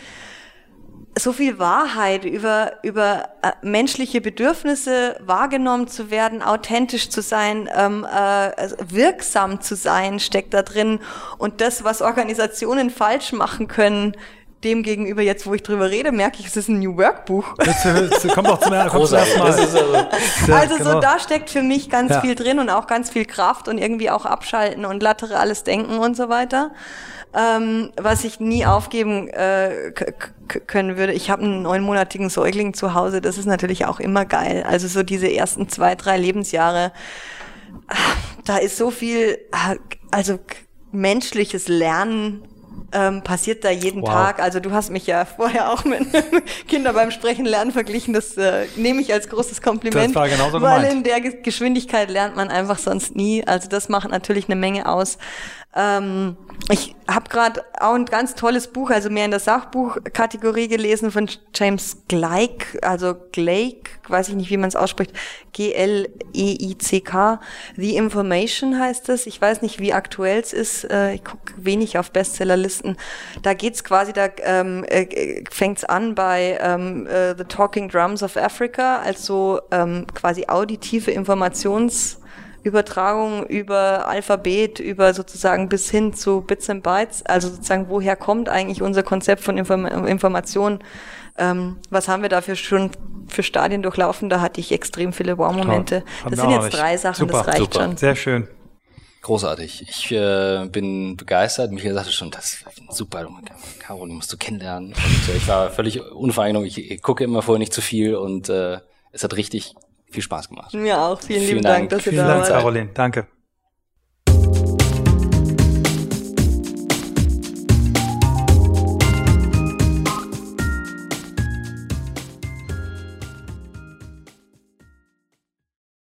S3: so viel Wahrheit über, über äh, menschliche Bedürfnisse wahrgenommen zu werden, authentisch zu sein, ähm, äh, wirksam zu sein, steckt da drin. Und das, was Organisationen falsch machen können, dem gegenüber jetzt, wo ich drüber rede, merke ich, es ist ein New Work Buch.
S2: Jetzt, jetzt kommt auch zum, kommt zum ersten
S4: Das
S2: Mal.
S4: ist also,
S2: Ja,
S3: also
S2: genau.
S3: so, da steckt für mich ganz
S2: Ja.
S3: viel drin und auch ganz viel Kraft und irgendwie auch abschalten und laterales Denken und so weiter. Ähm, was ich nie aufgeben äh, können würde. Ich habe einen neunmonatigen Säugling zu Hause, das ist natürlich auch immer geil. Also so diese ersten zwei, drei Lebensjahre, ah, da ist so viel, ah, also menschliches Lernen ähm, passiert da jeden
S2: Wow.
S3: Tag. Also du hast mich ja vorher auch mit Kinder beim Sprechen lernen verglichen. Das äh, nehme ich als großes Kompliment.
S2: Das war genauso
S3: Weil
S2: gemeint.
S3: in der Ge- Geschwindigkeit lernt man einfach sonst nie. Also das macht natürlich eine Menge aus. Ähm, ich habe gerade auch ein ganz tolles Buch, also mehr in der Sachbuchkategorie gelesen von James Gleick, also Gleick, weiß ich nicht, wie man es ausspricht, G-L-E-I-C-K. The Information heißt es. Ich weiß nicht, wie aktuell es ist. Äh, ich gucke wenig auf Bestsellerlisten. Da geht's quasi, da ähm, äh, fängt's an bei ähm, äh, The Talking Drums of Africa, also ähm, quasi auditive Informations Übertragung über Alphabet, über sozusagen bis hin zu Bits and Bytes, also sozusagen, woher kommt eigentlich unser Konzept von Inform Information? Ähm, was haben wir dafür schon für Stadien durchlaufen? Da hatte ich extrem viele Wow-Momente. Das sind jetzt drei Sachen,
S2: Super,
S3: das reicht
S4: super.
S3: schon.
S2: Sehr schön.
S4: großartig. Ich äh, bin begeistert. Michael sagte schon, das ist super. Caro, die musst du kennenlernen. Und äh, ich war völlig unvereinigt. Ich, ich gucke immer vorher nicht zu viel und äh, es hat richtig viel Spaß gemacht.
S3: Mir auch. Vielen,
S4: Vielen
S3: lieben
S4: Dank.
S3: Dank, dass ihr
S2: Vielen
S3: da
S2: Dank,
S3: wart.
S2: Caroline. Danke.